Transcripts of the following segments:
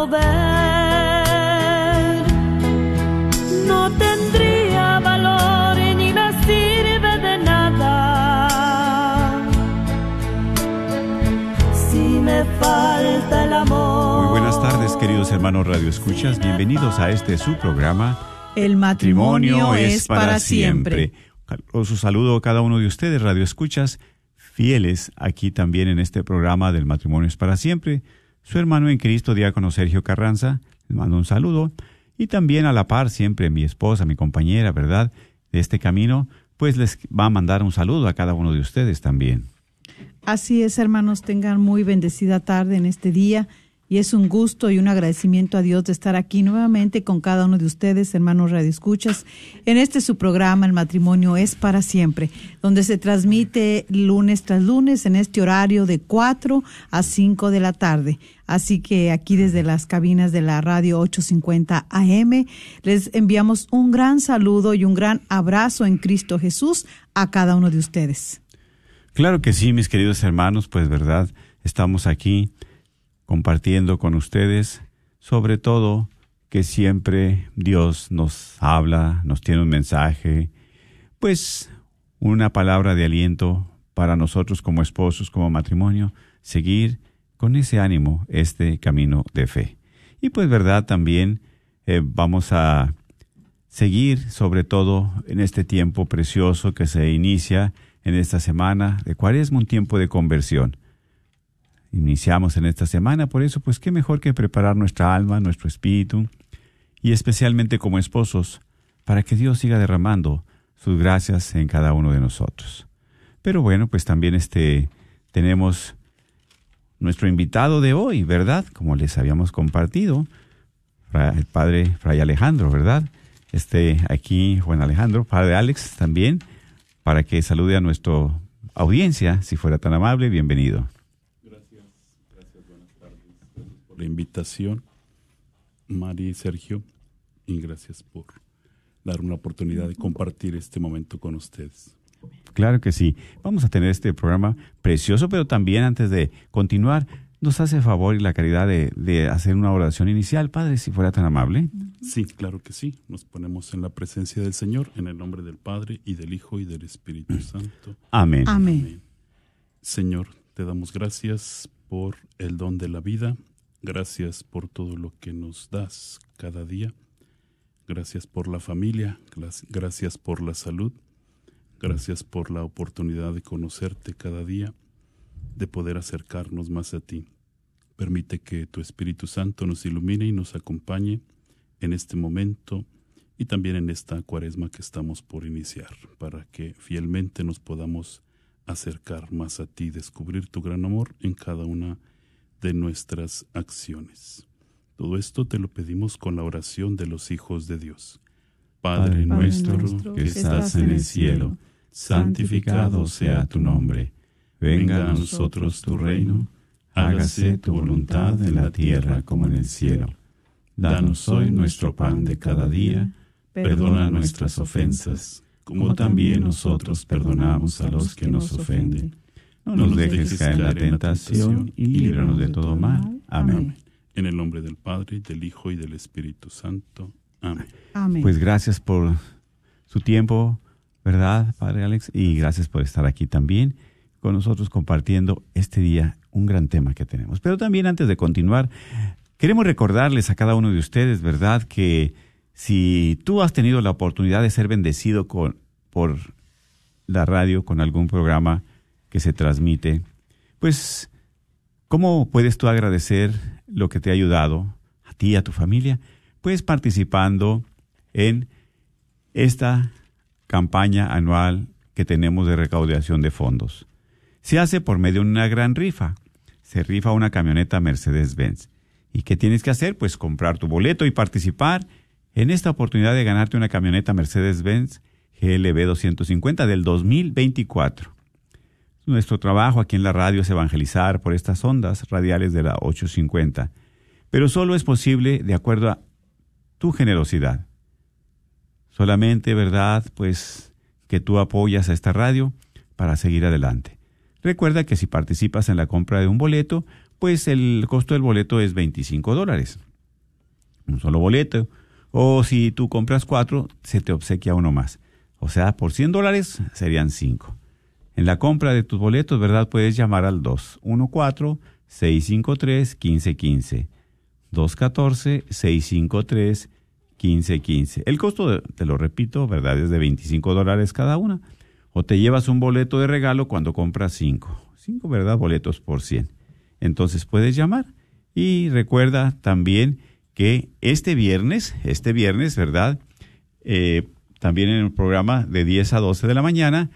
mover, no tendría valor y ni me sirve de nada. Si me falta el amor. Muy buenas tardes, queridos hermanos Radio Escuchas. Bienvenidos a este su programa. El matrimonio es para siempre. Os saludo a cada uno de ustedes, Radio Escuchas, fieles aquí también en este programa del matrimonio es para siempre. Su hermano en Cristo, diácono Sergio Carranza, les mando un saludo. Y también a la par, siempre mi esposa, mi compañera, ¿verdad? De este camino, pues les va a mandar un saludo a cada uno de ustedes también. Así es, hermanos, tengan muy bendecida tarde en este día y es un gusto y un agradecimiento a Dios de estar aquí nuevamente con cada uno de ustedes, hermanos radioescuchas, en este su programa El matrimonio es para siempre, donde se transmite lunes tras lunes en este horario de 4 a 5 de la tarde. Así que aquí desde las cabinas de la radio 850 AM les enviamos un gran saludo y un gran abrazo en Cristo Jesús a cada uno de ustedes. Claro que sí, mis queridos hermanos, pues verdad, estamos aquí compartiendo con ustedes, sobre todo que siempre Dios nos habla, nos tiene un mensaje, pues una palabra de aliento para nosotros como esposos, como matrimonio, seguir con ese ánimo este camino de fe. Y pues verdad también eh, vamos a seguir sobre todo en este tiempo precioso que se inicia en esta semana de Cuaresma, un tiempo de conversión iniciamos en esta semana. Por eso, pues qué mejor que preparar nuestra alma, nuestro espíritu, y especialmente como esposos, para que Dios siga derramando sus gracias en cada uno de nosotros. Pero bueno, pues también este tenemos nuestro invitado de hoy, ¿verdad? Como les habíamos compartido, el padre Fray Alejandro, ¿verdad? Este aquí, Juan Alejandro, padre Alex también, para que salude a nuestro audiencia, si fuera tan amable, bienvenido. Gracias, gracias, buenas tardes. Gracias por la invitación, Mari y Sergio, y gracias por dar una oportunidad de compartir este momento con ustedes. Claro que sí. Vamos a tener este programa precioso, pero también antes de continuar, nos hace favor y la caridad de, de, hacer una oración inicial, Padre, si fuera tan amable. Sí, claro que sí. Nos ponemos en la presencia del Señor, en el nombre del Padre y del Hijo y del Espíritu Santo. Amén. Amén. Amén. Señor, te damos gracias por el don de la vida, gracias por todo lo que nos das cada día, gracias por la familia, gracias por la salud, gracias por la oportunidad de conocerte cada día de poder acercarnos más a ti. Permite que tu Espíritu Santo nos ilumine y nos acompañe en este momento y también en esta cuaresma que estamos por iniciar, para que fielmente nos podamos acercar más a ti, descubrir tu gran amor en cada una de nuestras acciones. Todo esto te lo pedimos con la oración de los hijos de Dios. Padre, Padre nuestro, nuestro que estás en el cielo, santificado sea tu nombre Venga a nosotros tu reino, hágase tu voluntad en la tierra como en el cielo. Danos hoy nuestro pan de cada día, perdona nuestras ofensas, como también nosotros perdonamos a los que nos ofenden. No nos dejes caer en la tentación y líbranos de todo mal. Amén. En el nombre del Padre, del Hijo y del Espíritu Santo. Amén. Amén. Pues gracias por su tiempo, ¿verdad, Padre Alex? Y gracias por estar aquí también con nosotros compartiendo este día un gran tema que tenemos. Pero también antes de continuar, queremos recordarles a cada uno de ustedes, ¿verdad? Que si tú has tenido la oportunidad de ser bendecido con, por la radio, con algún programa que se transmite, pues, ¿cómo puedes tú agradecer lo que te ha ayudado a ti y a tu familia? Pues participando en esta campaña anual que tenemos de recaudación de fondos se hace por medio de una gran rifa. Se rifa una camioneta Mercedes-Benz. ¿Y qué tienes que hacer? Pues comprar tu boleto y participar en esta oportunidad de ganarte una camioneta Mercedes-Benz GLB 250 del 2024. Nuestro trabajo aquí en la radio es evangelizar por estas ondas radiales de la 850, pero solo es posible de acuerdo a tu generosidad. Solamente, ¿verdad? Pues que tú apoyas a esta radio para seguir adelante. Recuerda que si participas en la compra de un boleto, pues el costo del boleto es 25 dólares. Un solo boleto. O si tú compras cuatro, se te obsequia uno más. O sea, por 100 dólares serían 5. En la compra de tus boletos, ¿verdad? Puedes llamar al 214-653-1515. 214-653-1515. El costo, te lo repito, ¿verdad? Es de 25 dólares cada una o te llevas un boleto de regalo cuando compras cinco. Cinco, ¿verdad? Boletos por 100. Entonces puedes llamar y recuerda también que este viernes, este viernes, ¿verdad? Eh, también en el programa de 10 a 12 de la mañana,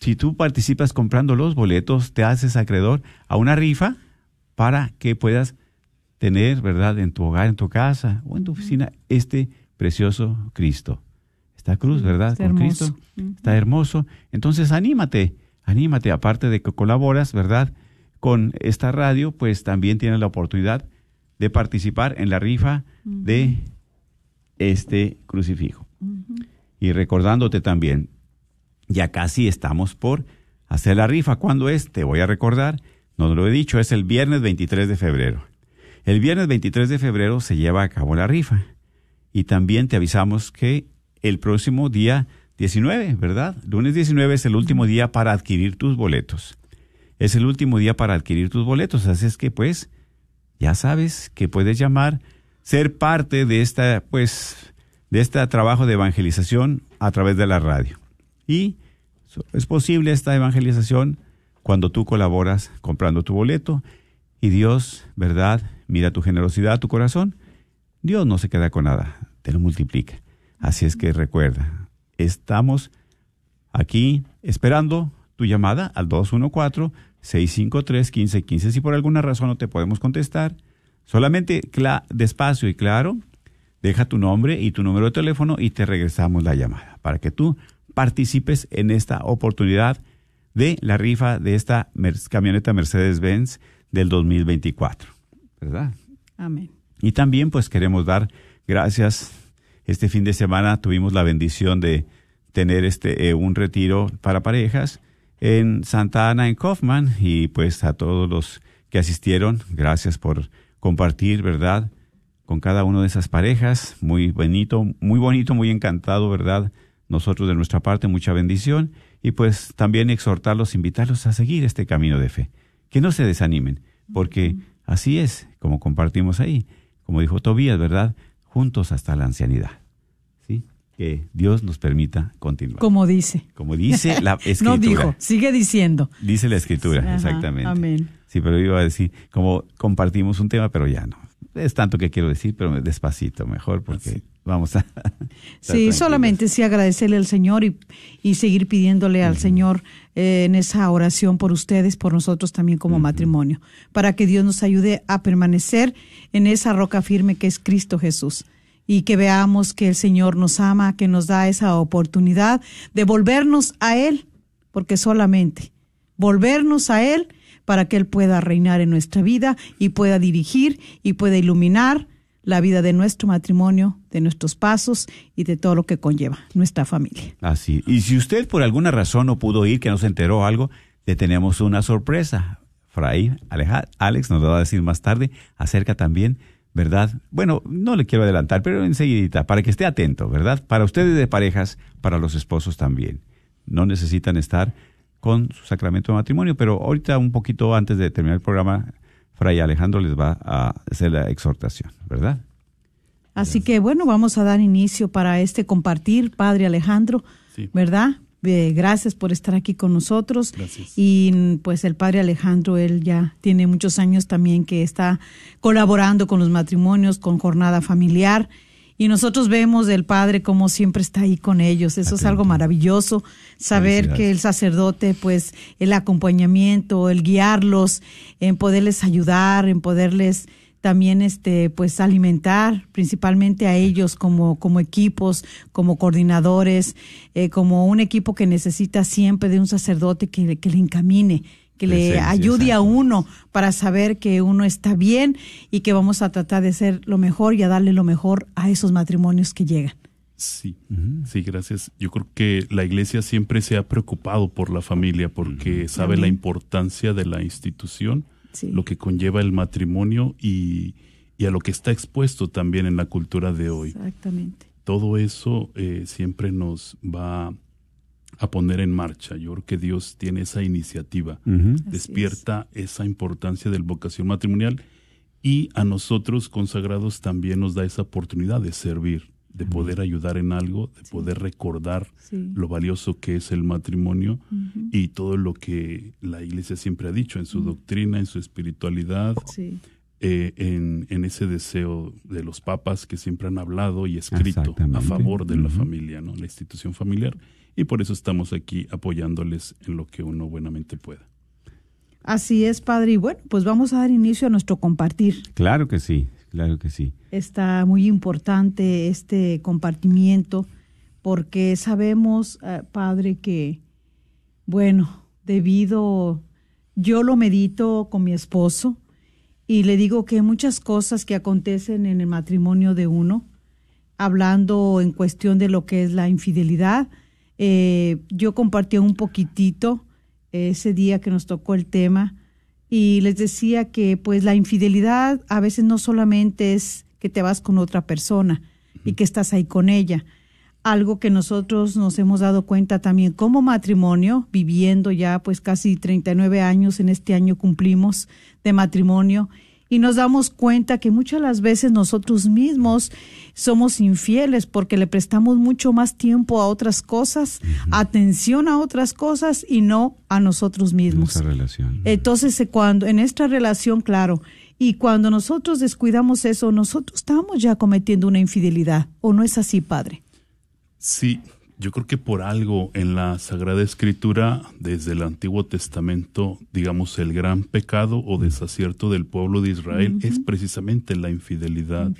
si tú participas comprando los boletos, te haces acreedor a una rifa para que puedas tener, ¿verdad?, en tu hogar, en tu casa o en tu oficina, este precioso Cristo esta cruz, ¿verdad? Con Cristo. Está hermoso. Entonces, anímate, anímate. Aparte de que colaboras, ¿verdad? Con esta radio, pues también tienes la oportunidad de participar en la rifa de este crucifijo. Y recordándote también, ya casi estamos por hacer la rifa. ¿Cuándo es? Te voy a recordar. No lo he dicho, es el viernes 23 de febrero. El viernes 23 de febrero se lleva a cabo la rifa. Y también te avisamos que el próximo día 19, ¿verdad? Lunes 19 es el último día para adquirir tus boletos. Es el último día para adquirir tus boletos, así es que pues ya sabes que puedes llamar, ser parte de esta pues de este trabajo de evangelización a través de la radio. Y es posible esta evangelización cuando tú colaboras comprando tu boleto y Dios, ¿verdad? Mira tu generosidad, tu corazón. Dios no se queda con nada, te lo multiplica. Así es que recuerda, estamos aquí esperando tu llamada al 214-653-1515. Si por alguna razón no te podemos contestar, solamente despacio y claro, deja tu nombre y tu número de teléfono y te regresamos la llamada para que tú participes en esta oportunidad de la rifa de esta camioneta Mercedes-Benz del 2024, ¿verdad? Amén. Y también pues queremos dar gracias. Este fin de semana tuvimos la bendición de tener este eh, un retiro para parejas en Santa Ana en Kaufman y pues a todos los que asistieron, gracias por compartir, ¿verdad? Con cada una de esas parejas, muy bonito, muy bonito, muy encantado, ¿verdad? Nosotros de nuestra parte mucha bendición y pues también exhortarlos, invitarlos a seguir este camino de fe. Que no se desanimen, porque así es como compartimos ahí, como dijo Tobías, ¿verdad? Juntos hasta la ancianidad. ¿Sí? Que Dios nos permita continuar. Como dice. Como dice la escritura. no dijo, sigue diciendo. Dice la escritura, exactamente. Amén. Sí, pero iba a decir, como compartimos un tema, pero ya no. Es tanto que quiero decir, pero despacito, mejor, porque vamos a... sí, solamente sí agradecerle al Señor y, y seguir pidiéndole al Señor eh, en esa oración por ustedes, por nosotros también como matrimonio, para que Dios nos ayude a permanecer en esa roca firme que es Cristo Jesús y que veamos que el Señor nos ama, que nos da esa oportunidad de volvernos a Él, porque solamente volvernos a Él para que Él pueda reinar en nuestra vida y pueda dirigir y pueda iluminar la vida de nuestro matrimonio, de nuestros pasos y de todo lo que conlleva nuestra familia. Así. Y si usted por alguna razón no pudo ir, que no se enteró algo, le tenemos una sorpresa. Fray Alex nos lo va a decir más tarde acerca también, ¿verdad? Bueno, no le quiero adelantar, pero enseguida, para que esté atento, ¿verdad? Para ustedes de parejas, para los esposos también. No necesitan estar con su sacramento de matrimonio, pero ahorita un poquito antes de terminar el programa, Fray Alejandro les va a hacer la exhortación, ¿verdad? Así que bueno, vamos a dar inicio para este compartir, Padre Alejandro, ¿verdad? gracias por estar aquí con nosotros. Gracias. Y pues el Padre Alejandro, él ya tiene muchos años también que está colaborando con los matrimonios, con jornada familiar y nosotros vemos del Padre como siempre está ahí con ellos. Eso es algo maravilloso, saber que el sacerdote, pues el acompañamiento, el guiarlos, en poderles ayudar, en poderles también este pues alimentar principalmente a ellos como como equipos como coordinadores eh, como un equipo que necesita siempre de un sacerdote que, que le encamine que le ayude a uno para saber que uno está bien y que vamos a tratar de ser lo mejor y a darle lo mejor a esos matrimonios que llegan. Sí, sí, gracias. Yo creo que la iglesia siempre se ha preocupado por la familia porque sabe la importancia de la institución, lo que conlleva el matrimonio y, y, a lo que está expuesto también en la cultura de hoy. Exactamente. Todo eso eh, siempre nos va a poner en marcha. Yo creo que Dios tiene esa iniciativa, despierta esa importancia del vocación matrimonial y a nosotros consagrados también nos da esa oportunidad de servir, de poder ayudar en algo, de poder recordar lo valioso que es el matrimonio y todo lo que la Iglesia siempre ha dicho en su doctrina, en su espiritualidad. Eh, en, en, ese deseo de los papas que siempre han hablado y escrito a favor de la familia, ¿no? la institución familiar y por eso estamos aquí apoyándoles en lo que uno buenamente pueda. Así es, padre. Y bueno, pues vamos a dar inicio a nuestro compartir. Claro que sí, claro que sí. Está muy importante este compartimiento porque sabemos, eh, padre, que, bueno, debido, yo lo medito con mi esposo y le digo que muchas cosas que acontecen en el matrimonio de uno, hablando en cuestión de lo que es la infidelidad, eh, yo compartí un poquitito ese día que nos tocó el tema y les decía que pues la infidelidad a veces no solamente es que te vas con otra persona y que estás ahí con ella, algo que nosotros nos hemos dado cuenta también como matrimonio, viviendo ya pues casi 39 años en este año cumplimos de matrimonio y nos damos cuenta que muchas las veces nosotros mismos somos infieles porque le prestamos mucho más tiempo a otras cosas, atención a otras cosas y no a nosotros mismos. relación. Entonces, eh, cuando en esta relación, claro, y cuando nosotros descuidamos eso, nosotros estamos ya cometiendo una infidelidad, ¿o no es así, padre? Sí, yo creo que por algo en la Sagrada Escritura, desde el Antiguo Testamento, digamos, el gran pecado o desacierto del pueblo de Israel es precisamente la infidelidad.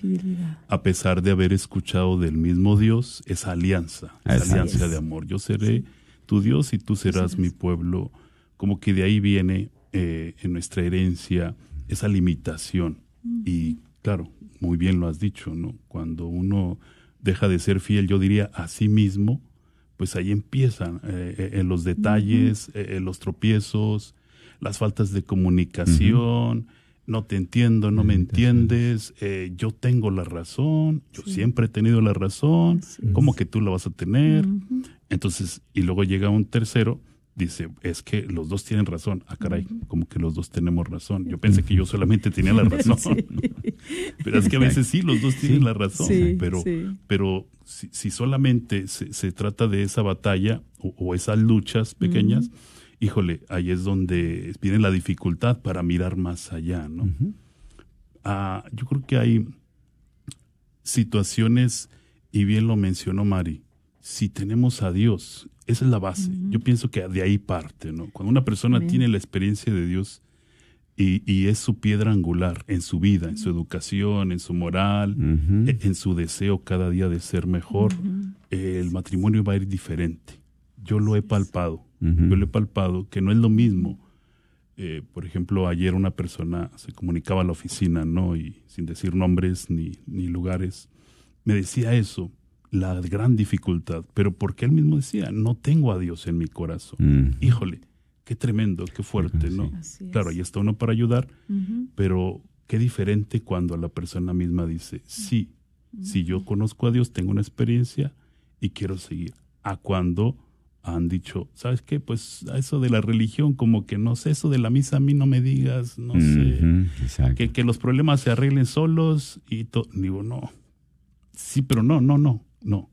A pesar de haber escuchado del mismo Dios, esa alianza, esa alianza de amor. Yo seré tu Dios y tú serás mi pueblo como que de ahí viene eh, en nuestra herencia esa limitación. Y claro, muy bien lo has dicho, ¿no? Cuando uno deja de ser fiel, yo diría a sí mismo, pues ahí empiezan eh, eh, los detalles, eh, los tropiezos, las faltas de comunicación, no te entiendo, no me entiendes, yo tengo la razón, yo siempre he tenido la razón, ¿cómo que tú la vas a tener? Entonces, y luego llega un tercero dice, es que los dos tienen razón. Ah, caray, como que los dos tenemos razón. Yo pensé que yo solamente tenía la razón. pero es que a veces sí, los dos tienen la razón. pero pero si, solamente se, trata de esa batalla o, esas luchas pequeñas, híjole, ahí es donde viene la dificultad para mirar más allá, ¿no? Ah, yo creo que hay situaciones, y bien lo mencionó Mari, si tenemos a Dios esa es la base. Yo pienso que de ahí parte, ¿no? Cuando una persona tiene la experiencia de Dios y, es su piedra angular en su vida, en su educación, en su moral, e, en, su deseo cada día de ser mejor, el matrimonio va a ir diferente. Yo lo he palpado, yo lo he palpado, que no es lo mismo. Eh, por ejemplo, ayer una persona se comunicaba a la oficina, ¿no? Y sin decir nombres ni, ni lugares, me decía eso la gran dificultad, pero porque él mismo decía, no tengo a Dios en mi corazón. Mm. Híjole, qué tremendo, qué fuerte, ¿no? Claro, ahí está uno para ayudar, pero qué diferente cuando la persona misma dice, sí, si yo conozco a Dios, tengo una experiencia y quiero seguir. A cuando han dicho, ¿sabes qué? Pues a eso de la religión, como que no sé, eso de la misa a mí no me digas, no sé, que, que, los problemas se arreglen solos y todo. Digo, no, sí, pero no, no, no. No,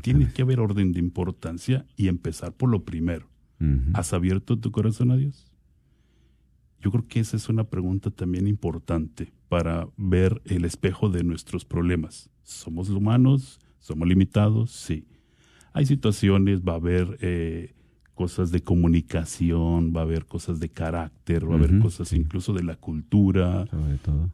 tiene que haber orden de importancia y empezar por lo primero. ¿Has abierto tu corazón a Dios? Yo creo que esa es una pregunta también importante para ver el espejo de nuestros problemas. ¿Somos humanos? ¿Somos limitados? Sí. Hay situaciones, va a haber eh, cosas de comunicación, va a haber cosas de carácter, va a haber cosas incluso de la cultura,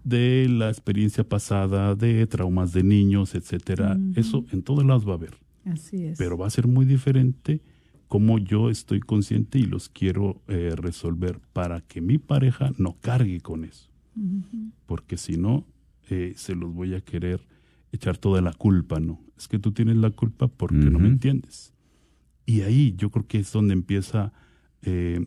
de la experiencia pasada, de traumas de niños, etcétera. Eso en todos lados va a haber. Así es. Pero va a ser muy diferente cómo yo estoy consciente y los quiero eh, resolver para que mi pareja no cargue con eso. Porque si no, eh, se los voy a querer echar toda la culpa, ¿no? Es que tú tienes la culpa porque no me entiendes. Y ahí yo creo que es donde empieza eh,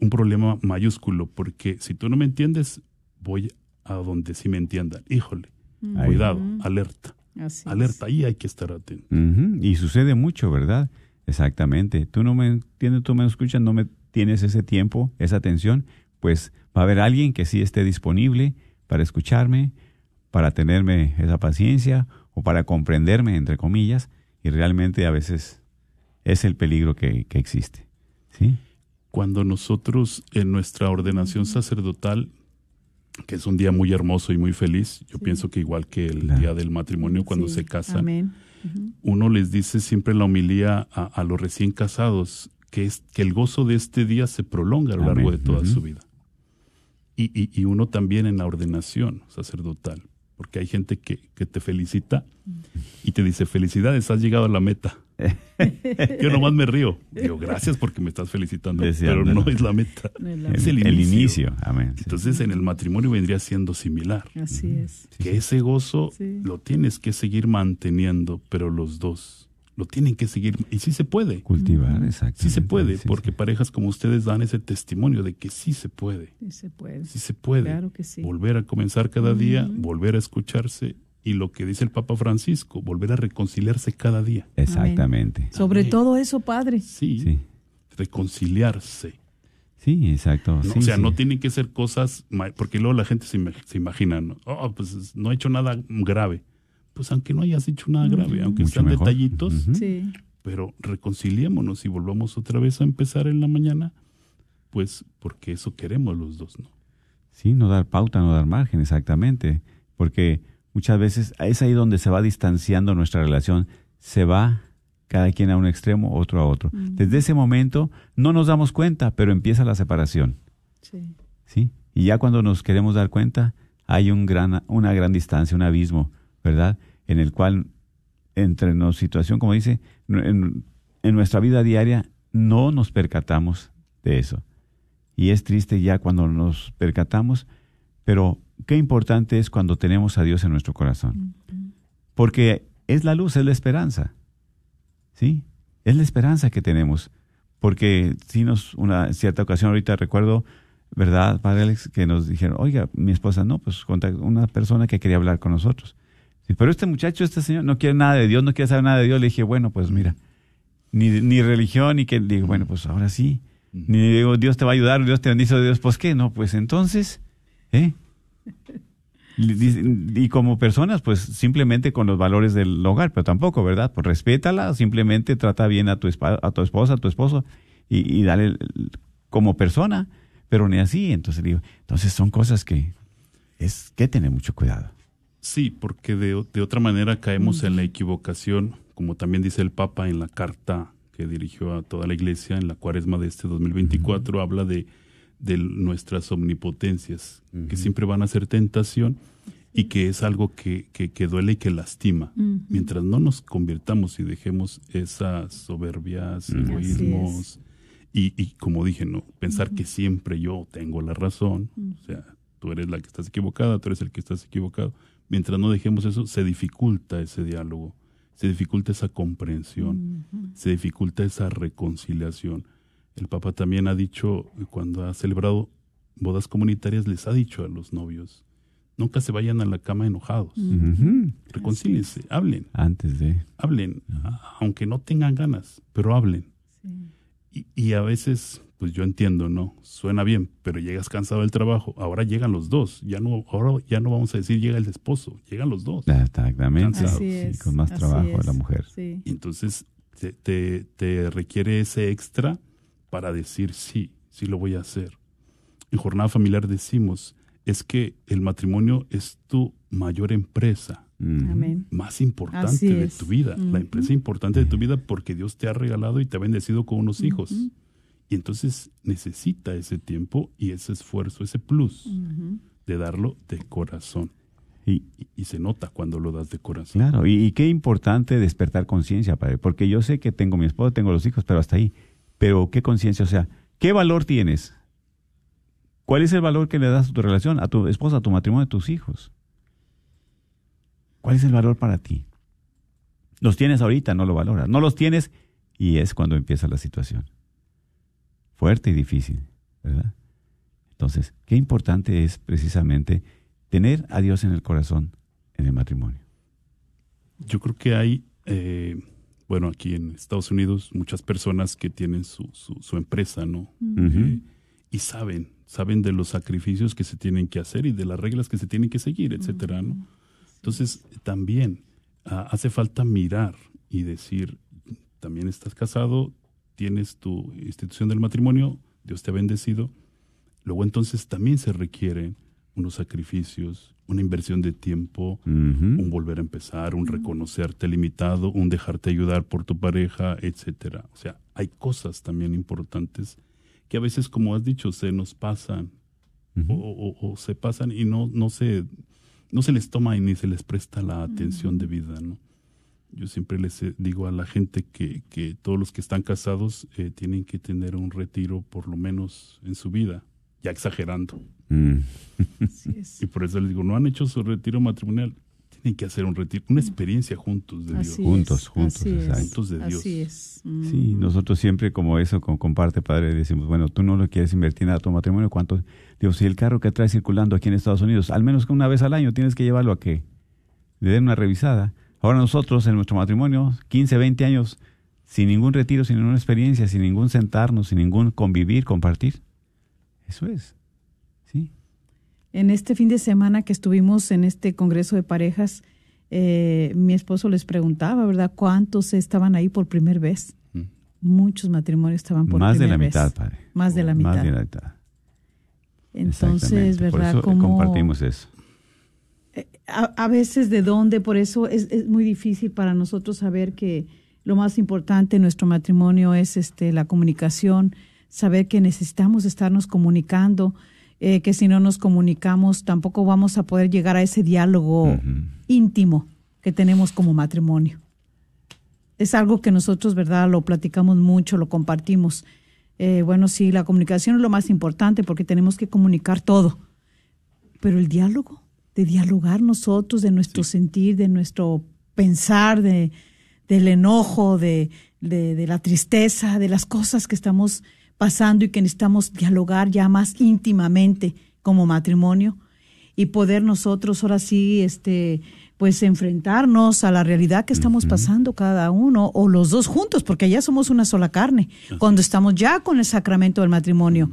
un problema mayúsculo, porque si tú no me entiendes, voy a donde sí me entiendan. Híjole, cuidado, alerta. alerta, ahí hay que estar atento. Y sucede mucho, ¿verdad? Exactamente. Tú no me entiendes, tú me escuchas, no me tienes ese tiempo, esa atención, pues va a haber alguien que sí esté disponible para escucharme, para tenerme esa paciencia o para comprenderme, entre comillas, y realmente a veces es el peligro que, existe. ¿sí? Cuando nosotros en nuestra ordenación sacerdotal, que es un día muy hermoso y muy feliz, yo pienso que igual que el día del matrimonio cuando se casan, uno les dice siempre la homilía a, los recién casados, que es que el gozo de este día se prolonga a lo largo de toda su vida. Y, y, uno también en la ordenación sacerdotal, porque hay gente que, que te felicita y te dice, felicidades, has llegado a la meta. Yo nomás me río. Digo, gracias porque me estás felicitando, pero no es la meta. es, el, inicio. Entonces en el matrimonio vendría siendo similar. Así es. Que ese gozo lo tienes que seguir manteniendo, pero los dos lo tienen que seguir. Y sí se puede. Cultivar, exacto. Sí se puede, porque parejas como ustedes dan ese testimonio de que sí se puede. Sí se puede. Sí se puede. Claro que sí. Volver a comenzar cada día, volver a escucharse y lo que dice el Papa Francisco, volver a reconciliarse cada día. Exactamente. Sobre todo eso, Padre. Sí, reconciliarse. Sí, exacto. o sea, no tienen que ser cosas, porque luego la gente se, imagina, ¿no? Oh, pues no ha hecho nada grave. Pues aunque no hayas hecho nada grave, aunque sean detallitos, sí. pero reconciliémonos y volvamos otra vez a empezar en la mañana, pues porque eso queremos los dos, ¿no? Sí, no dar pauta, no dar margen, exactamente. Porque muchas veces es ahí donde se va distanciando nuestra relación, se va cada quien a un extremo, otro a otro. Desde ese momento no nos damos cuenta, pero empieza la separación. Sí. ¿Sí? Y ya cuando nos queremos dar cuenta, hay un gran, una gran distancia, un abismo, ¿verdad? En el cual, entre nuestra situación, como dice, en, en nuestra vida diaria, no nos percatamos de eso. y es triste ya cuando nos percatamos, pero qué importante es cuando tenemos a Dios en nuestro corazón. Porque es la luz, es la esperanza. ¿Sí? Es la esperanza que tenemos. Porque si nos, una cierta ocasión, ahorita recuerdo, ¿verdad, Padre Alex? Que nos dijeron, oiga, mi esposa no, pues una persona que quería hablar con nosotros. pero este muchacho, este señor, no quiere nada de Dios, no quiere saber nada de Dios. Le dije, bueno, pues mira, ni, ni religión, ni que, digo, bueno, pues ahora sí. Ni digo, Dios te va a ayudar, Dios te bendice, Dios, pues qué, no, pues entonces, ¿eh? Y como personas, pues simplemente con los valores del hogar, pero tampoco, ¿verdad? Pues respétala, simplemente trata bien a tu, a tu esposa, a tu esposo y, dale como persona, pero ni así. Entonces digo, entonces son cosas que es que tener mucho cuidado. Sí, porque de, de otra manera caemos en la equivocación, como también dice el Papa en la carta que dirigió a toda la iglesia en la cuaresma de este 2024, habla de de nuestras omnipotencias, que siempre van a ser tentación y que es algo que, que, duele y que lastima. Mientras no nos convirtamos y dejemos esas soberbias, egoísmos y, y, como dije, no pensar que siempre yo tengo la razón, o sea, tú eres la que estás equivocada, tú eres el que estás equivocado. Mientras no dejemos eso, se dificulta ese diálogo, se dificulta esa comprensión, se dificulta esa reconciliación el Papa también ha dicho, cuando ha celebrado bodas comunitarias, les ha dicho a los novios, nunca se vayan a la cama enojados. Reconcíliense, hablen. Antes de. Hablen, aunque no tengan ganas, pero hablen. Y, y, a veces, pues yo entiendo, ¿no? Suena bien, pero llegas cansado del trabajo. Ahora llegan los dos. Ya no, ahora ya no vamos a decir llega el esposo, llegan los dos. Exactamente. con más trabajo la mujer. Y entonces te, te, te requiere ese extra para decir sí, sí lo voy a hacer. En jornada familiar decimos, es que el matrimonio es tu mayor empresa, más importante de tu vida, la empresa importante de tu vida porque Dios te ha regalado y te ha bendecido con unos hijos. Y entonces necesita ese tiempo y ese esfuerzo, ese plus de darlo de corazón. Y, se nota cuando lo das de corazón. Claro, y, y qué importante despertar conciencia, Padre, porque yo sé que tengo mi esposa, tengo los hijos, pero hasta ahí. Pero qué conciencia, o sea, ¿qué valor tienes? ¿Cuál es el valor que le das a tu relación, a tu esposa, a tu matrimonio, a tus hijos? ¿Cuál es el valor para ti? Los tienes ahorita, no lo valoras. No los tienes y es cuando empieza la situación. Fuerte y difícil, ¿verdad? Entonces, qué importante es precisamente tener a Dios en el corazón en el matrimonio. Yo creo que hay eh, bueno, aquí en Estados Unidos, muchas personas que tienen su, su, empresa, ¿no? Eh, y saben, saben de los sacrificios que se tienen que hacer y de las reglas que se tienen que seguir, etcétera, ¿no? Entonces, también ah, hace falta mirar y decir, también estás casado, tienes tu institución del matrimonio, Dios te ha bendecido. Luego entonces también se requieren unos sacrificios, una inversión de tiempo, un volver a empezar, un reconocerte limitado, un dejarte ayudar por tu pareja, etcétera. O sea, hay cosas también importantes que a veces, como has dicho, se nos pasan o, se pasan y no, no, se, no se les toma y ni se les presta la atención de vida, ¿no? Yo siempre les digo a la gente que, que todos los que están casados eh, tienen que tener un retiro por lo menos en su vida, ya exagerando. Mm. y por eso les digo, no han hecho su retiro matrimonial, tienen que hacer un retiro, una experiencia juntos de Dios. juntos, juntos, juntos de Dios. Así es. Sí, nosotros siempre como eso, como comparte padre, decimos, bueno, tú no lo quieres invertir en tu matrimonio, ¿cuánto? Digo, si el carro que traes circulando aquí en Estados Unidos, al menos una vez al año tienes que llevarlo a que le den una revisada. Ahora nosotros en nuestro matrimonio, 15, 20 años, sin ningún retiro, sin ninguna experiencia, sin ningún sentarnos, sin ningún convivir, compartir. Eso es. Sí. En este fin de semana que estuvimos en este Congreso de Parejas, eh, mi esposo les preguntaba, ¿verdad? ¿Cuántos estaban ahí por primera vez? Mm. Muchos matrimonios estaban por más primera vez. Más de la mitad, padre. Más de la mitad. Más de la mitad. Entonces, ¿verdad? Por eso compartimos eso. Eh, a, veces de dónde, por eso es, es, muy difícil para nosotros saber que lo más importante en nuestro matrimonio es este la comunicación, saber que necesitamos estarnos comunicando, eh, que si no nos comunicamos tampoco vamos a poder llegar a ese diálogo íntimo que tenemos como matrimonio. Es algo que nosotros, ¿verdad? Lo platicamos mucho, lo compartimos. eh, bueno, sí, la comunicación es lo más importante porque tenemos que comunicar todo, pero el diálogo, de dialogar nosotros, de nuestro sentir, de nuestro pensar, de, del enojo, de, de, la tristeza, de las cosas que estamos pasando y que necesitamos dialogar ya más íntimamente como matrimonio y poder nosotros ahora sí, este, pues enfrentarnos a la realidad que estamos pasando cada uno o los dos juntos, porque ya somos una sola carne, cuando estamos ya con el sacramento del matrimonio.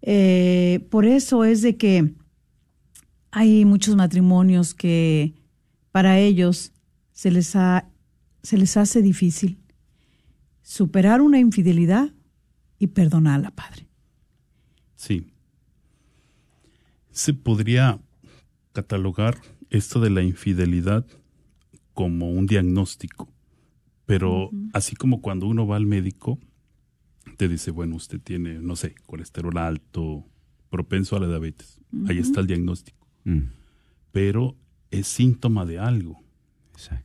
Eh, por eso es de que hay muchos matrimonios que para ellos se les, ha, se les hace difícil superar una infidelidad y perdonarla, Padre. Sí. Se podría catalogar esto de la infidelidad como un diagnóstico, pero así como cuando uno va al médico, te dice, bueno, usted tiene, no sé, colesterol alto, propenso a la diabetes. Ahí está el diagnóstico. Mm. Pero es síntoma de algo.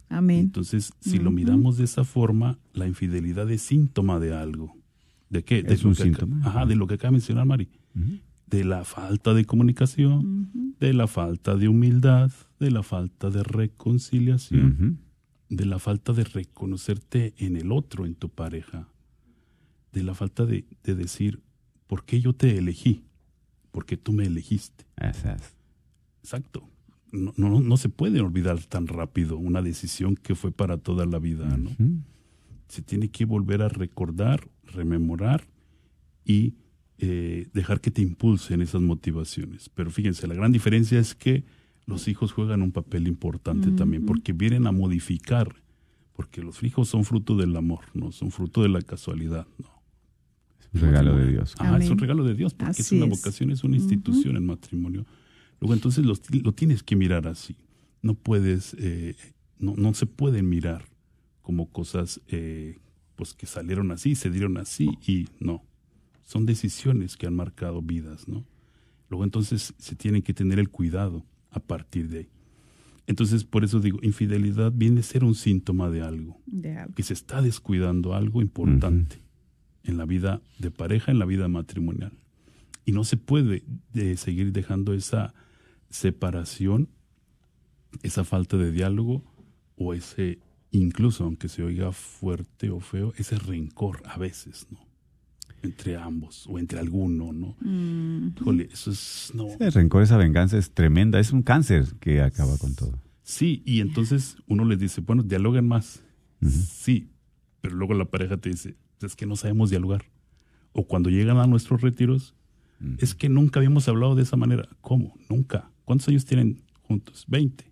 Amén. Entonces, si lo miramos de esa forma, la infidelidad es síntoma de algo. ¿De qué? De, es un síntoma. ajá, de lo que acaba de mencionar Mari de la falta de comunicación, de la falta de humildad, de la falta de reconciliación, de la falta de reconocerte en el otro, en tu pareja, de la falta de, decir, ¿por qué yo te elegí? Porque tú me elegiste. Exacto. No, no, no, se puede olvidar tan rápido una decisión que fue para toda la vida, ¿no? Se tiene que volver a recordar, rememorar y eh, dejar que te impulsen esas motivaciones. Pero fíjense, la gran diferencia es que los hijos juegan un papel importante también, porque vienen a modificar, porque los hijos son fruto del amor, no son fruto de la casualidad, no. Es un regalo de Dios. Ah, es un regalo de Dios, porque es una vocación, es una institución el matrimonio. Luego entonces lo, tienes que mirar así. No puedes, eh, no, no se pueden mirar como cosas eh, pues que salieron así, se dieron así y no son decisiones que han marcado vidas, ¿no? Luego entonces se tiene que tener el cuidado a partir de ahí. Entonces, por eso digo, infidelidad viene a ser un síntoma de algo, que se está descuidando algo importante en la vida de pareja, en la vida matrimonial. Y no se puede de seguir dejando esa separación, esa falta de diálogo o ese, incluso aunque se oiga fuerte o feo, ese rencor a veces, ¿no? entre ambos o entre alguno, ¿no? Mm. eso es... No. Ese rencor, esa venganza es tremenda, es un cáncer que acaba con todo. Sí, y entonces uno les dice, bueno, dialoguen más. Sí, pero luego la pareja te dice, es que no sabemos dialogar. O cuando llegan a nuestros retiros, es que nunca habíamos hablado de esa manera. ¿Cómo? Nunca. ¿Cuántos años tienen juntos? 20.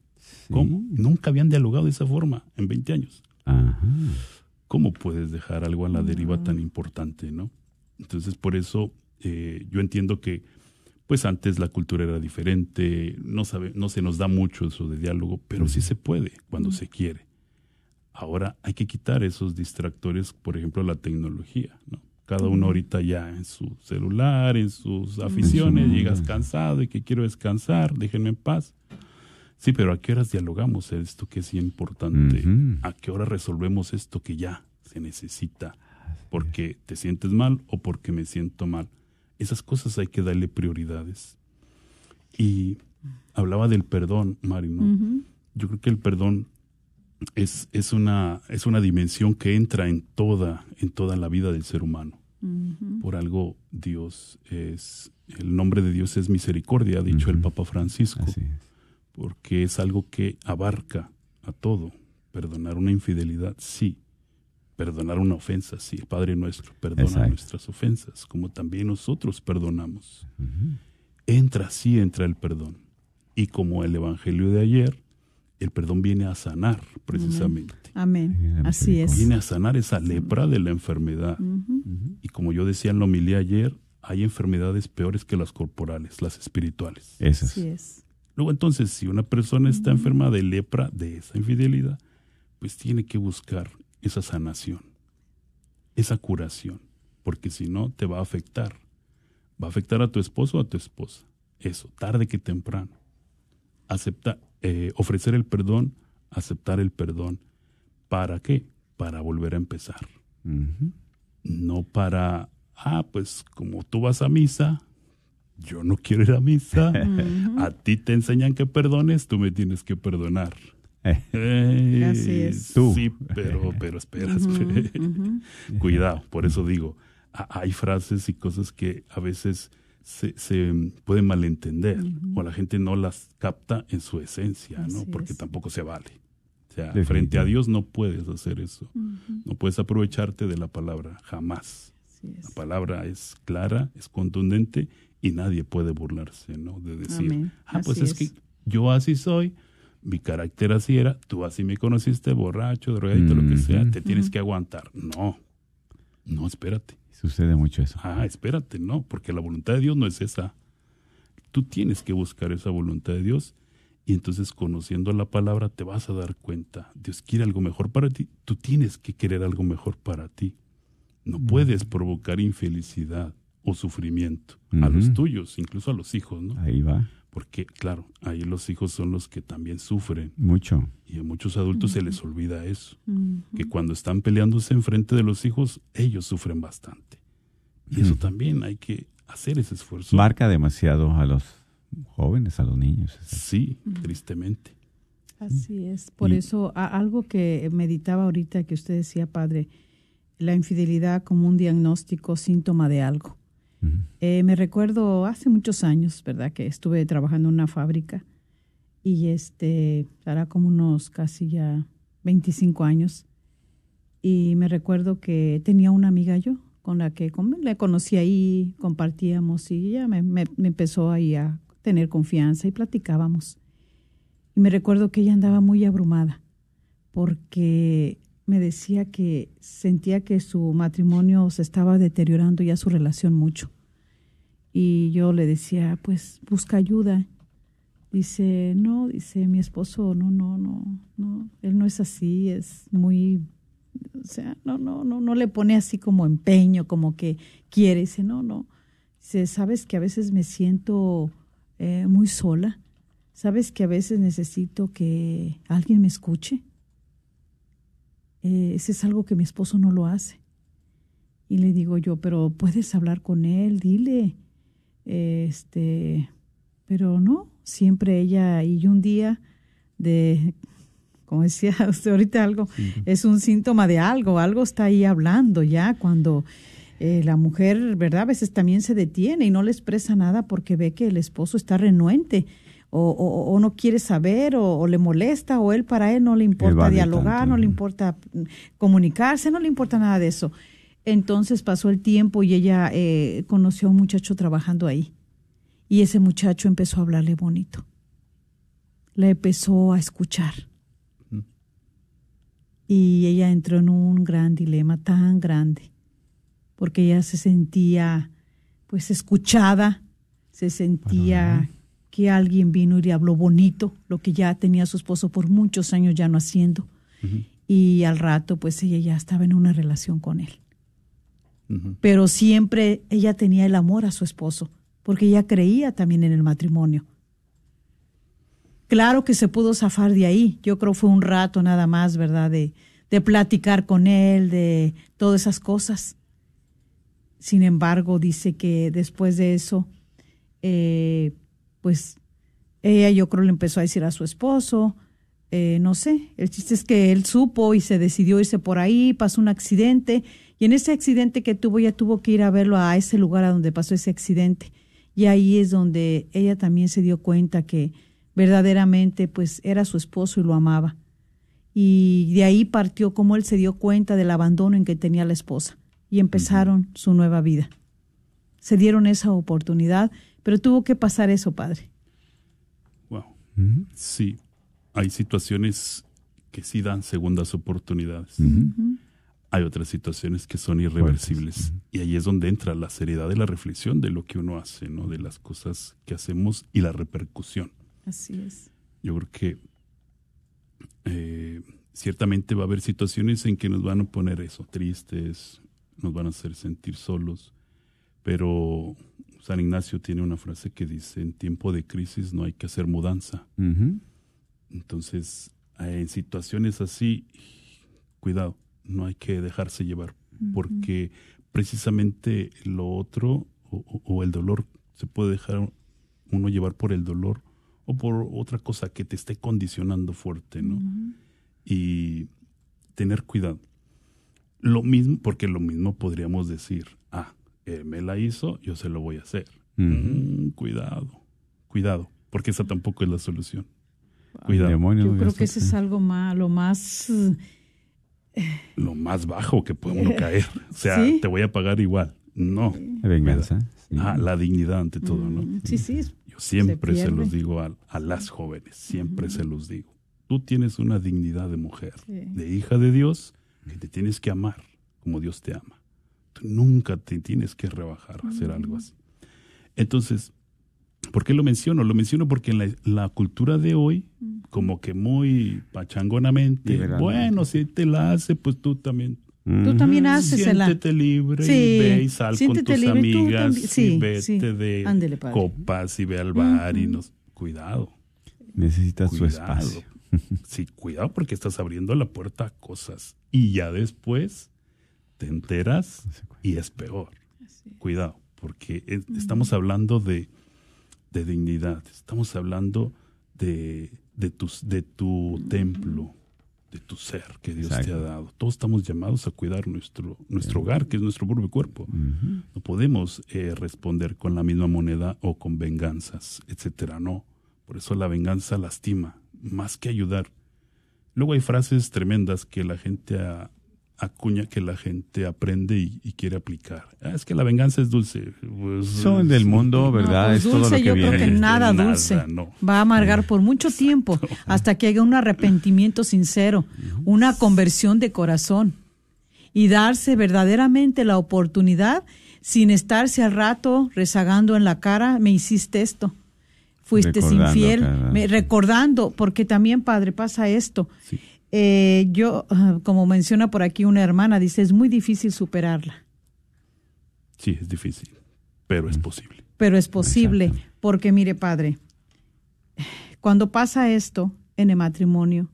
¿Cómo? Nunca habían dialogado de esa forma en 20 años. ¿Cómo puedes dejar algo a la deriva tan importante, no? Entonces, por eso eh, yo entiendo que pues antes la cultura era diferente, no, sabe, no se nos da mucho eso de diálogo, pero sí se puede cuando se quiere. Ahora hay que quitar esos distractores, por ejemplo, la tecnología, ¿no? Cada uno ahorita ya en su celular, en sus aficiones, llegas cansado y que quiero descansar, déjenme en paz. Sí, pero ¿a qué horas dialogamos esto que es importante? ¿A qué hora resolvemos esto que ya se necesita? porque te sientes mal o porque me siento mal. Esas cosas hay que darle prioridades. Y hablaba del perdón, Mari, ¿no? Yo creo que el perdón es, es, una, es una dimensión que entra en toda, en toda la vida del ser humano. Por algo Dios es, el nombre de Dios es misericordia, ha dicho el Papa Francisco, porque es algo que abarca a todo. Perdonar una infidelidad, sí, perdonar una ofensa, sí, el Padre nuestro perdona nuestras ofensas, como también nosotros perdonamos. Entra, sí entra el perdón. Y como el Evangelio de ayer, el perdón viene a sanar precisamente. Amén. Así es. Viene a sanar esa lepra de la enfermedad. Y como yo decía en la homilía ayer, hay enfermedades peores que las corporales, las espirituales. Así es. Luego entonces, si una persona está enferma de lepra, de esa infidelidad, pues tiene que buscar esa sanación, esa curación, porque si no te va a afectar. Va a afectar a tu esposo o a tu esposa. Eso, tarde que temprano. Acepta, eh, ofrecer el perdón, aceptar el perdón. ¿Para qué? Para volver a empezar. No para ah, pues como tú vas a misa, yo no quiero ir a misa, a ti te enseñan que perdones, tú me tienes que perdonar. Eh, Así es. Tú. Sí, pero, pero espera, espera. Cuidado, por eso digo, hay frases y cosas que a veces se, se pueden malentender o la gente no las capta en su esencia, ¿no? Porque es. tampoco se vale. O sea, Definitivo. frente a Dios no puedes hacer eso. No puedes aprovecharte de la palabra, jamás. Así es. La palabra es clara, es contundente y nadie puede burlarse, ¿no? De decir, Amén. ah, pues es, que yo así soy, mi carácter así era, tú así me conociste, borracho, drogadito, lo que sea, te tienes que aguantar. No, no, espérate. Sucede mucho eso. Ah, espérate, no, porque la voluntad de Dios no es esa. Tú tienes que buscar esa voluntad de Dios y entonces conociendo la palabra te vas a dar cuenta. Dios quiere algo mejor para ti. Tú tienes que querer algo mejor para ti. No puedes provocar infelicidad o sufrimiento a los tuyos, incluso a los hijos, ¿no? Ahí va. Porque, claro, ahí los hijos son los que también sufren Mucho. y a muchos adultos se les olvida eso que cuando están peleándose enfrente de los hijos, ellos sufren bastante. Y eso también hay que hacer ese esfuerzo. Marca demasiado a los jóvenes, a los niños. Sí, tristemente. Así es. Por Y- eso, a- algo que meditaba ahorita que usted decía, padre, la infidelidad como un diagnóstico, síntoma de algo. Eh, me recuerdo hace muchos años, ¿verdad? Que estuve trabajando en una fábrica y este, hará como unos casi ya 25 años. Y me recuerdo que tenía una amiga yo con la que con- la conocí ahí, compartíamos y ella me, me- me empezó ahí a tener confianza y platicábamos. Y me recuerdo que ella andaba muy abrumada porque me decía que sentía que su matrimonio se estaba deteriorando ya su relación mucho. Y yo le decía, pues busca ayuda. Dice, no, dice mi esposo, no, no, no, no, él no es así, es muy, o sea, no, no, no, no le pone así como empeño, como que quiere. Dice, no, no. Dice, sabes que a veces me siento eh, muy sola. Sabes que a veces necesito que alguien me escuche. Eh, ese es algo que mi esposo no lo hace. Y le digo yo, pero puedes hablar con él, dile. Este, pero no, siempre ella y un día de, como decía usted ahorita algo, es un síntoma de algo, algo está ahí hablando ya cuando eh, la mujer, ¿verdad? A veces también se detiene y no le expresa nada porque ve que el esposo está renuente. O, o- o no quiere saber, o, o le molesta, o él para él no le importa dialogar, tanto. no le importa mm, comunicarse, no le importa nada de eso. Entonces pasó el tiempo y ella eh, conoció a un muchacho trabajando ahí. Y ese muchacho empezó a hablarle bonito. Le empezó a escuchar. Ujú. Y ella entró en un gran dilema tan grande, porque ella se sentía pues escuchada, se sentía que alguien vino y le habló bonito, lo que ya tenía su esposo por muchos años ya no haciendo. Y al rato pues ella ya estaba en una relación con él pero siempre ella tenía el amor a su esposo, porque ella creía también en el matrimonio. Claro que se pudo zafar de ahí, yo creo fue un rato nada más, ¿verdad? De, de platicar con él, de todas esas cosas. Sin embargo, dice que después de eso, eh, pues ella yo creo le empezó a decir a su esposo, eh, no sé, el chiste es que él supo y se decidió irse por ahí, pasó un accidente y en ese accidente que tuvo ella tuvo que ir a verlo a ese lugar a donde pasó ese accidente y ahí es donde ella también se dio cuenta que verdaderamente pues era su esposo y lo amaba y de ahí partió como él se dio cuenta del abandono en que tenía la esposa y empezaron su nueva vida. Se dieron esa oportunidad, pero tuvo que pasar eso, padre. Wow. Sí, hay situaciones que sí dan segundas oportunidades. Hay otras situaciones que son irreversibles. Y ahí es donde entra la seriedad de la reflexión de lo que uno hace, ¿no? De las cosas que hacemos y la repercusión. Así es. Yo creo que eh, ciertamente va a haber situaciones en que nos van a poner eso, tristes, nos van a hacer sentir solos, pero San Ignacio tiene una frase que dice, en tiempo de crisis no hay que hacer mudanza. Entonces, en situaciones así, cuidado, no hay que dejarse llevar, porque precisamente lo otro o, o- o el dolor se puede dejar uno llevar por el dolor o por otra cosa que te esté condicionando fuerte, ¿no? Y tener cuidado. Lo mismo, porque lo mismo podríamos decir, ah, él me la hizo, yo se lo voy a hacer. Mm, cuidado, cuidado, porque esa tampoco es la solución. Cuidado. demonio Yo creo que ese es algo más, lo más... eh, Lo más bajo que puede uno caer. O sea, Sí. te voy a pagar igual. No. La venganza. sí. Ah, la dignidad ante todo, ¿no? mm, Sí, sí. Yo siempre se, los digo a, a las jóvenes, siempre se los digo. Tú tienes una dignidad de mujer, Sí. de hija de Dios, que te tienes que amar como Dios te ama. Nunca te tienes que rebajar a hacer algo así. Entonces, ¿por qué lo menciono? Lo menciono porque en la, la cultura de hoy, como que muy pachangonamente, bueno, si te la hace, pues tú también Tú también hácesela. Siéntete libre Sí, y ve y sal con siéntete tus libre, tú amigas. Sí, y vete sí. de copas y ve al bar y nos... Cuidado, Necesitas su cuidado. espacio. Sí, cuidado porque estás abriendo la puerta a cosas y ya después te enteras y es peor. Cuidado, porque es- estamos hablando de, de dignidad, estamos hablando de, de, tus, de tu templo, de tu ser que Dios te ha dado. Todos estamos llamados a cuidar nuestro, nuestro hogar, que es nuestro propio cuerpo. No podemos eh, responder con la misma moneda o con venganzas, etcétera. No. Por eso la venganza lastima, más que ayudar. Luego hay frases tremendas que la gente a- acuña, que la gente aprende y, y quiere aplicar. Ah, es que la venganza es dulce. Pues, Son del mundo, No, ¿verdad? pues es todo dulce lo que yo creo viene. que nada Nada, dulce. no. Va a amargar por mucho tiempo hasta que haya un arrepentimiento sincero, una conversión de corazón y darse verdaderamente la oportunidad sin estarse al rato rezagando en la cara, me hiciste esto. Fuiste Recordando infiel, me- recordando, porque también, padre, pasa esto. Sí. Eh, yo, ah, como menciona por aquí una hermana, dice, es muy difícil superarla. Sí, es difícil, pero es posible. pero es posible, porque mire, padre, cuando pasa esto en el matrimonio,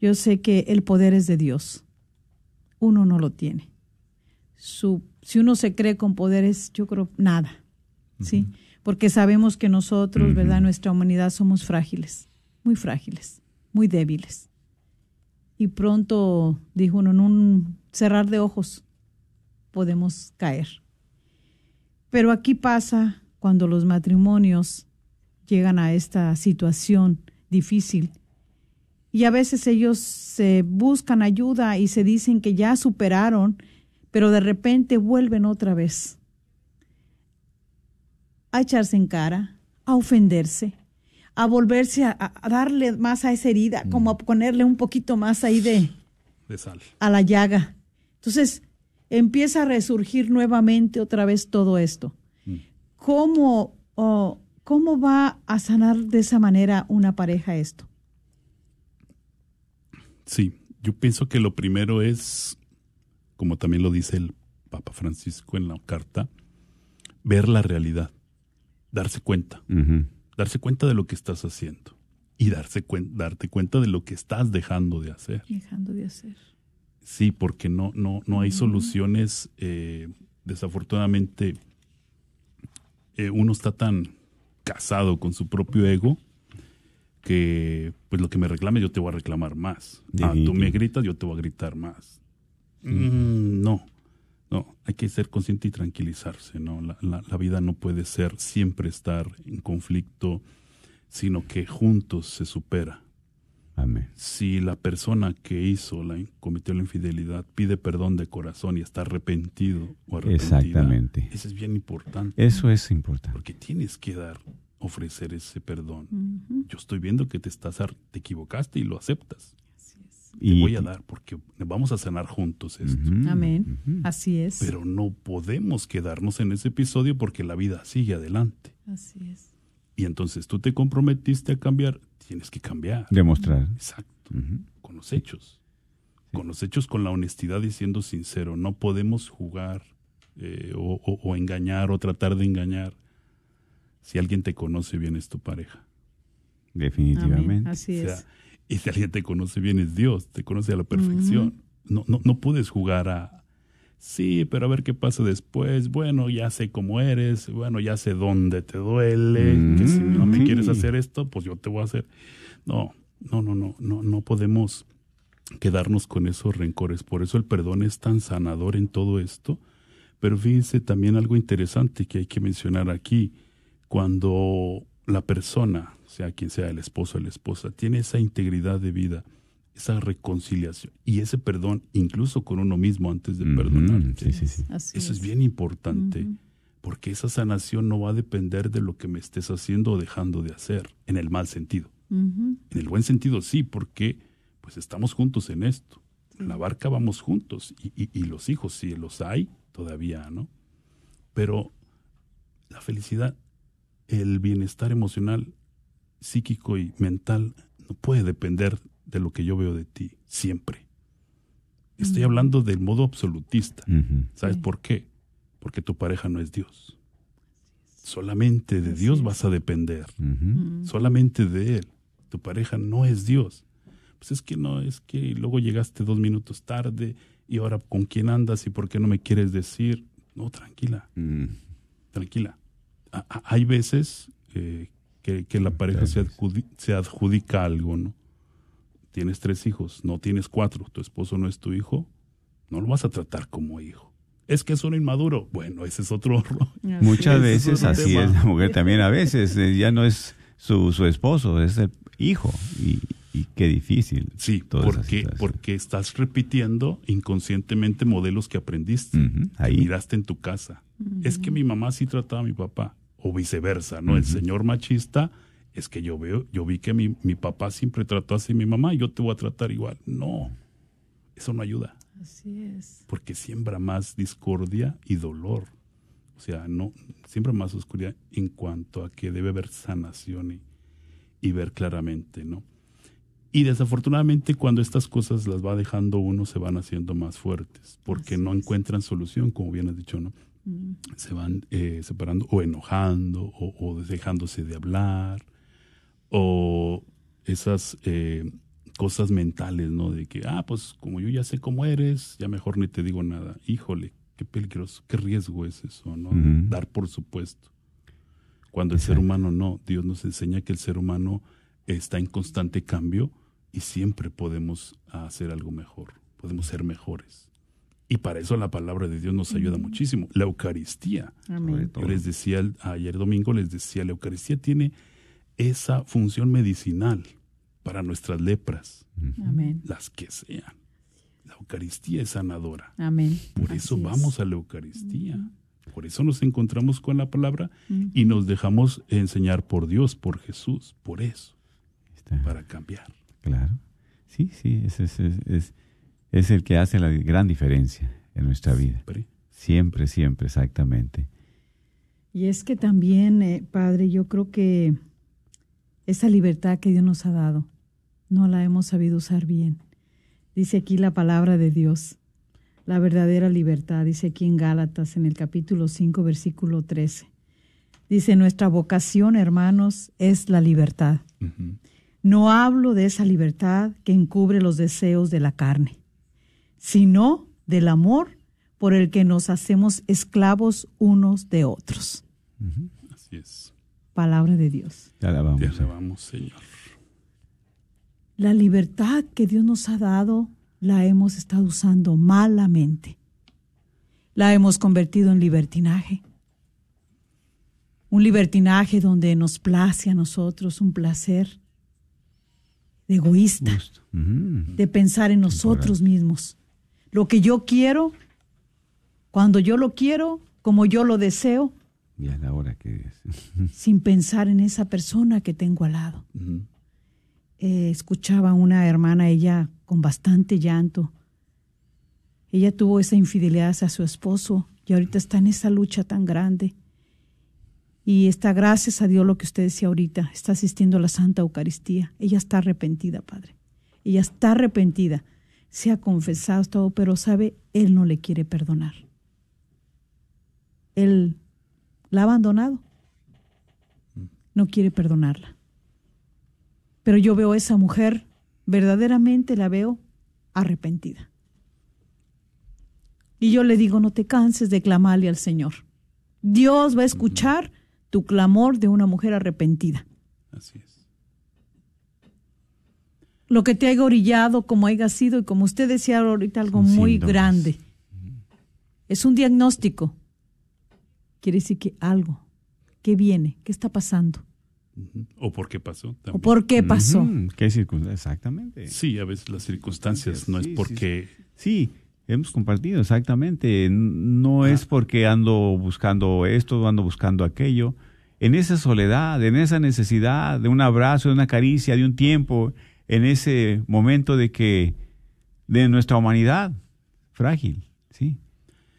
yo sé que el poder es de Dios. Uno no lo tiene. Su, si uno se cree con poderes, yo creo nada, ¿sí? Porque sabemos que nosotros, ¿verdad? Nuestra humanidad somos frágiles, muy frágiles, muy débiles. Y pronto, dijo uno, en un cerrar de ojos podemos caer. Pero aquí pasa cuando los matrimonios llegan a esta situación difícil y a veces ellos se buscan ayuda y se dicen que ya superaron, pero de repente vuelven otra vez a echarse en cara, a ofenderse, a volverse a, a darle más a esa herida, como a ponerle un poquito más ahí de, De sal. a la llaga. Entonces, empieza a resurgir nuevamente otra vez todo esto. ¿Cómo, oh, ¿Cómo va a sanar de esa manera una pareja esto? Sí, yo pienso que lo primero es, como también lo dice el Papa Francisco en la carta, ver la realidad, darse cuenta. Darse cuenta de lo que estás haciendo y darse cuen- darte cuenta de lo que estás dejando de hacer. Dejando de hacer. Sí, porque no, no, no hay soluciones. eh, desafortunadamente, eh, uno está tan casado con su propio ego que pues lo que me reclame yo te voy a reclamar más. Ah, tú me gritas, yo te voy a gritar más. Mm, no, no, hay que ser consciente y tranquilizarse, ¿no? La, la- la vida no puede ser siempre estar en conflicto, sino que juntos se supera Amén. si la persona que hizo la cometió la infidelidad pide perdón de corazón y está arrepentido o arrepentida, Exactamente. eso es bien importante Eso es importante. porque tienes que dar ofrecer ese perdón. Yo estoy viendo que te estás ar- te equivocaste y lo aceptas. Te Y- voy a dar porque vamos a sanar juntos esto. Amén. Así es. Pero no podemos quedarnos en ese episodio porque la vida sigue adelante. Así es. Y entonces tú te comprometiste a cambiar, tienes que cambiar. Demostrar. Exacto. Con los hechos. Con los hechos, con la honestidad y siendo sincero. No podemos jugar eh, o, o- o engañar o tratar de engañar. Si alguien te conoce bien es tu pareja. Amén. Definitivamente. Así O sea, es. y si alguien te conoce bien es Dios, te conoce a la perfección. no, no, no puedes jugar a... Sí, pero a ver qué pasa después. Bueno, ya sé cómo eres. Bueno, ya sé dónde te duele. que si no me quieres hacer esto, pues yo te voy a hacer. No, no, no, no, no, no podemos quedarnos con esos rencores. Por eso el perdón es tan sanador en todo esto. Pero fíjense también algo interesante que hay que mencionar aquí. Cuando la persona, sea quien sea el esposo o la esposa, tiene esa integridad de vida, esa reconciliación y ese perdón, incluso con uno mismo antes de Ujú, perdonarte. Sí, sí, sí. Así Eso es bien importante, porque esa sanación no va a depender de lo que me estés haciendo o dejando de hacer, en el mal sentido. En el buen sentido sí, porque pues estamos juntos en esto. En la barca vamos juntos y, y- y los hijos, si los hay, todavía, ¿no? Pero la felicidad, el bienestar emocional, psíquico y mental no puede depender de lo que yo veo de ti, siempre. Estoy hablando del modo absolutista. ¿Sabes Sí. por qué? Porque tu pareja no es Dios. Solamente de Así Dios es. vas a depender. Solamente de Él. Tu pareja no es Dios. Pues es que no, es que luego llegaste dos minutos tarde y ahora con quién andas y por qué no me quieres decir. No, tranquila, tranquila. A- hay veces eh, que, que la pareja se, veces. adjudi- se adjudica algo, ¿no? Tienes tres hijos, no tienes cuatro, tu esposo no es tu hijo, no lo vas a tratar como hijo. Es que es un inmaduro. Bueno, ese es otro Muchas es veces así tema. es la mujer también. A veces eh, ya no es su, su esposo, es el hijo. Y, y qué difícil. Sí, porque, estás repitiendo inconscientemente modelos que aprendiste, ahí. miraste en tu casa. Es que mi mamá sí trataba a mi papá, o viceversa, ¿no? El señor machista es que yo veo, yo vi que mi, mi papá siempre trató así a mi mamá, y yo te voy a tratar igual. No, eso no ayuda, Así es. porque siembra más discordia y dolor. O sea, no, siembra más oscuridad en cuanto a que debe haber sanación y, y ver claramente, ¿no? Y desafortunadamente cuando estas cosas las va dejando uno se van haciendo más fuertes porque Así no es. encuentran solución, como bien has dicho, ¿no? Mm. Se van eh, separando o enojando o, o dejándose de hablar o esas eh, cosas mentales, ¿no? De que, ah, pues como yo ya sé cómo eres, ya mejor ni te digo nada. Híjole, qué peligroso, qué riesgo es eso, ¿no? Dar por supuesto. Cuando el ser humano no, Dios nos enseña que el ser humano está en constante cambio y siempre podemos hacer algo mejor, podemos ser mejores. Y para eso la palabra de Dios nos ayuda muchísimo. La Eucaristía. Amén. Yo les decía ayer domingo, les decía, la Eucaristía tiene esa función medicinal para nuestras lepras, Amén. las que sean. La Eucaristía es sanadora. Amén. Por eso es. vamos a la Eucaristía. Por eso nos encontramos con la palabra y nos dejamos enseñar por Dios, por Jesús, por eso, Está, para cambiar. Claro. Sí, sí, es, es, es, es- es el que hace la gran diferencia en nuestra vida. Siempre. Siempre, siempre, exactamente. Y es que también, eh, Padre, yo creo que esa libertad que Dios nos ha dado, no la hemos sabido usar bien. Dice aquí la palabra de Dios, la verdadera libertad, dice aquí en Gálatas, en el capítulo 5, versículo 13. Dice, nuestra vocación, hermanos, es la libertad. No hablo de esa libertad que encubre los deseos de la carne, sino del amor por el que nos hacemos esclavos unos de otros. Así es. Palabra de Dios. Ya la vamos. Te alabamos, Señor. La libertad que Dios nos ha dado la hemos estado usando malamente. La hemos convertido en libertinaje. Un libertinaje donde nos place a nosotros un placer egoísta. Gusto. Ujú. de pensar en nosotros mismos. Lo que yo quiero, cuando yo lo quiero, como yo lo deseo, Y a la hora que es. sin pensar en esa persona que tengo al lado. Eh, escuchaba una hermana, ella con bastante llanto. Ella tuvo esa infidelidad hacia su esposo y ahorita está en esa lucha tan grande. Y está, gracias a Dios, lo que usted decía ahorita, está asistiendo a la Santa Eucaristía. Ella está arrepentida, Padre. Ella está arrepentida. Se ha confesado todo, pero sabe, Él no le quiere perdonar. Él la ha abandonado. No quiere perdonarla. Pero yo veo a esa mujer, verdaderamente la veo arrepentida. Y yo le digo, no te canses de clamarle al Señor. Dios va a escuchar tu clamor de una mujer arrepentida. Así es. Lo que te haya orillado, como haya sido, y como usted decía ahorita, algo Son muy síntomas. grande. Es un diagnóstico. Quiere decir que algo, ¿qué viene? ¿Qué está pasando? ¿O por qué pasó? ¿O por qué pasó? ¿Qué circunstancias? Exactamente. Sí, a veces las circunstancias no es Sí, sí, porque Sí, hemos compartido, exactamente. No Ah. es porque ando buscando esto, ando buscando aquello. En esa soledad, en esa necesidad de un abrazo, de una caricia, de un tiempo, en ese momento de que, de nuestra humanidad frágil, ¿sí?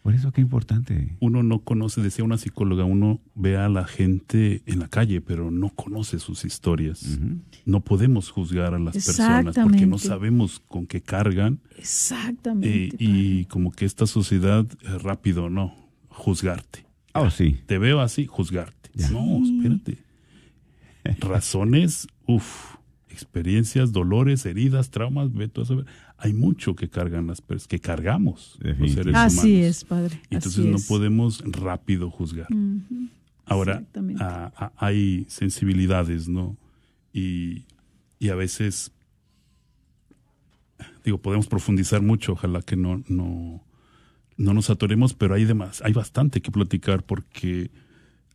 Por eso qué importante. uno no conoce, decía una psicóloga, uno ve a la gente en la calle, pero no conoce sus historias. No podemos juzgar a las personas porque no sabemos con qué cargan eh, Exactamente. y como que esta sociedad rápido, no, juzgarte. Oh, sí. Te veo así, juzgarte. No, espérate. Razones, uff, experiencias, dolores, heridas, traumas, ve a saber. Hay mucho que cargan las personas, que cargamos los seres humanos. Así es, padre. Entonces así no es. podemos rápido juzgar. Ahora, Exactamente. a- a- hay sensibilidades, ¿no? Y, y a veces, digo, podemos profundizar mucho, ojalá que no, no, no nos atoremos, pero hay, demás, hay bastante que platicar porque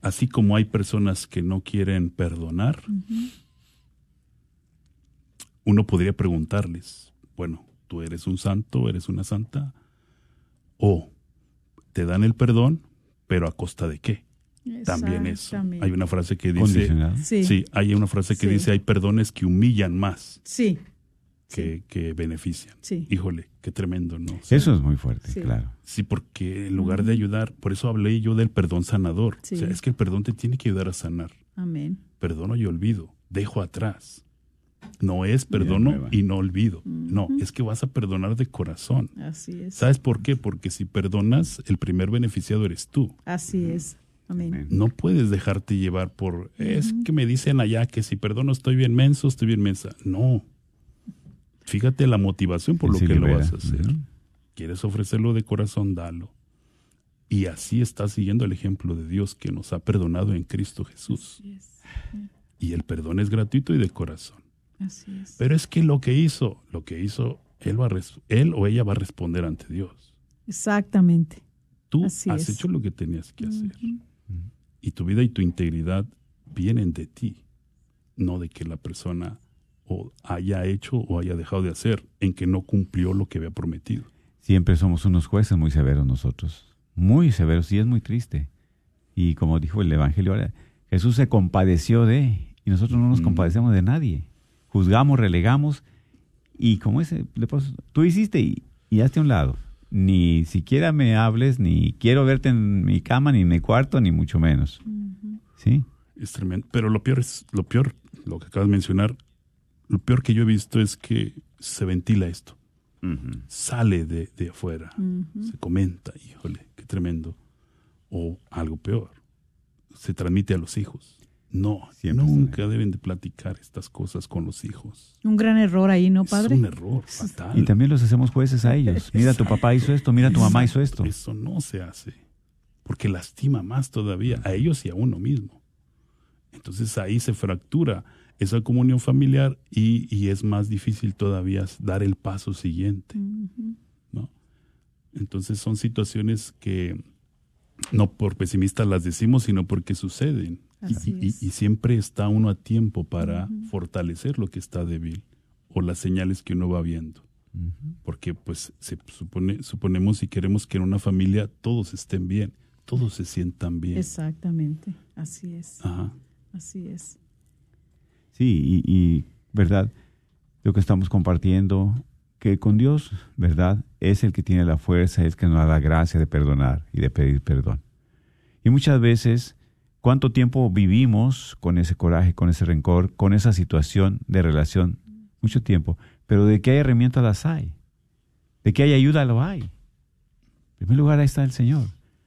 así como hay personas que no quieren perdonar, uno podría preguntarles, bueno, tú eres un santo, eres una santa, o te dan el perdón, pero a costa de qué? También eso. Hay una frase que dice, Condicionado. Sí. sí, hay una frase que Sí. dice, hay perdones que humillan más Sí. que, que benefician. Sí. Híjole, qué tremendo, ¿no? O sea, Eso es muy fuerte, Sí. claro. Sí, porque en lugar de ayudar, por eso hablé yo del perdón sanador. Sí. O sea, es que el perdón te tiene que ayudar a sanar. Amén. Perdono y olvido, dejo atrás. No es perdono y no olvido. No, es que vas a perdonar de corazón. Así es. ¿Sabes por qué? Porque si perdonas, el primer beneficiado eres tú. Así es. Amén. No puedes dejarte llevar por, es que me dicen allá que si perdono estoy bien menso, estoy bien mensa. No. Fíjate la motivación por lo Sí que lo vas a hacer. ¿Quieres ofrecerlo de corazón? Dalo. Y así estás siguiendo el ejemplo de Dios que nos ha perdonado en Cristo Jesús. Así es. Y el perdón es gratuito y de corazón. Así es. Pero es que lo que hizo, lo que hizo, él, va a él o ella va a responder ante Dios. Exactamente. Tú Así has es. hecho lo que tenías que hacer. Y tu vida y tu integridad vienen de ti, no de que la persona o haya hecho o haya dejado de hacer en que no cumplió lo que había prometido. Siempre somos unos jueces muy severos nosotros, muy severos y es muy triste. Y como dijo el Evangelio ahora, Jesús se compadeció de, y nosotros no nos Mm. compadecemos de nadie. Juzgamos, relegamos, y como ese leproso, tú hiciste y, y hazte a un lado. Ni siquiera me hables, ni quiero verte en mi cama, ni en mi cuarto, ni mucho menos. ¿Sí? Es tremendo. Pero lo peor es, lo peor, lo que acabas de mencionar, lo peor que yo he visto es que se ventila esto, sale de, de afuera, se comenta, híjole, qué tremendo. O algo peor, se transmite a los hijos. No, Siempre nunca deben de platicar estas cosas con los hijos. Un gran error ahí, ¿no, padre? Es un error fatal. Y también los hacemos jueces a ellos. Mira, tu papá hizo esto, mira, tu mamá hizo esto. Eso no se hace, porque lastima más todavía a ellos y a uno mismo. Entonces ahí se fractura esa comunión familiar y, y es más difícil todavía dar el paso siguiente. ¿no? Entonces son situaciones que no por pesimistas las decimos, sino porque suceden. Y- Así y, es. y siempre está uno a tiempo para fortalecer lo que está débil o las señales que uno va viendo. Porque pues se supone, suponemos y queremos que en una familia todos estén bien, todos se sientan bien. Exactamente. Así es. Ajá. Así es. Sí, y, y, verdad, lo que estamos compartiendo, que con Dios, verdad, es el que tiene la fuerza, es el que nos da la gracia de perdonar y de pedir perdón. Y muchas veces, ¿cuánto tiempo vivimos con ese coraje, con ese rencor, con esa situación de relación? Mucho tiempo. Pero de qué hay herramientas las hay. De qué hay ayuda lo hay. En primer lugar, ahí está el Señor.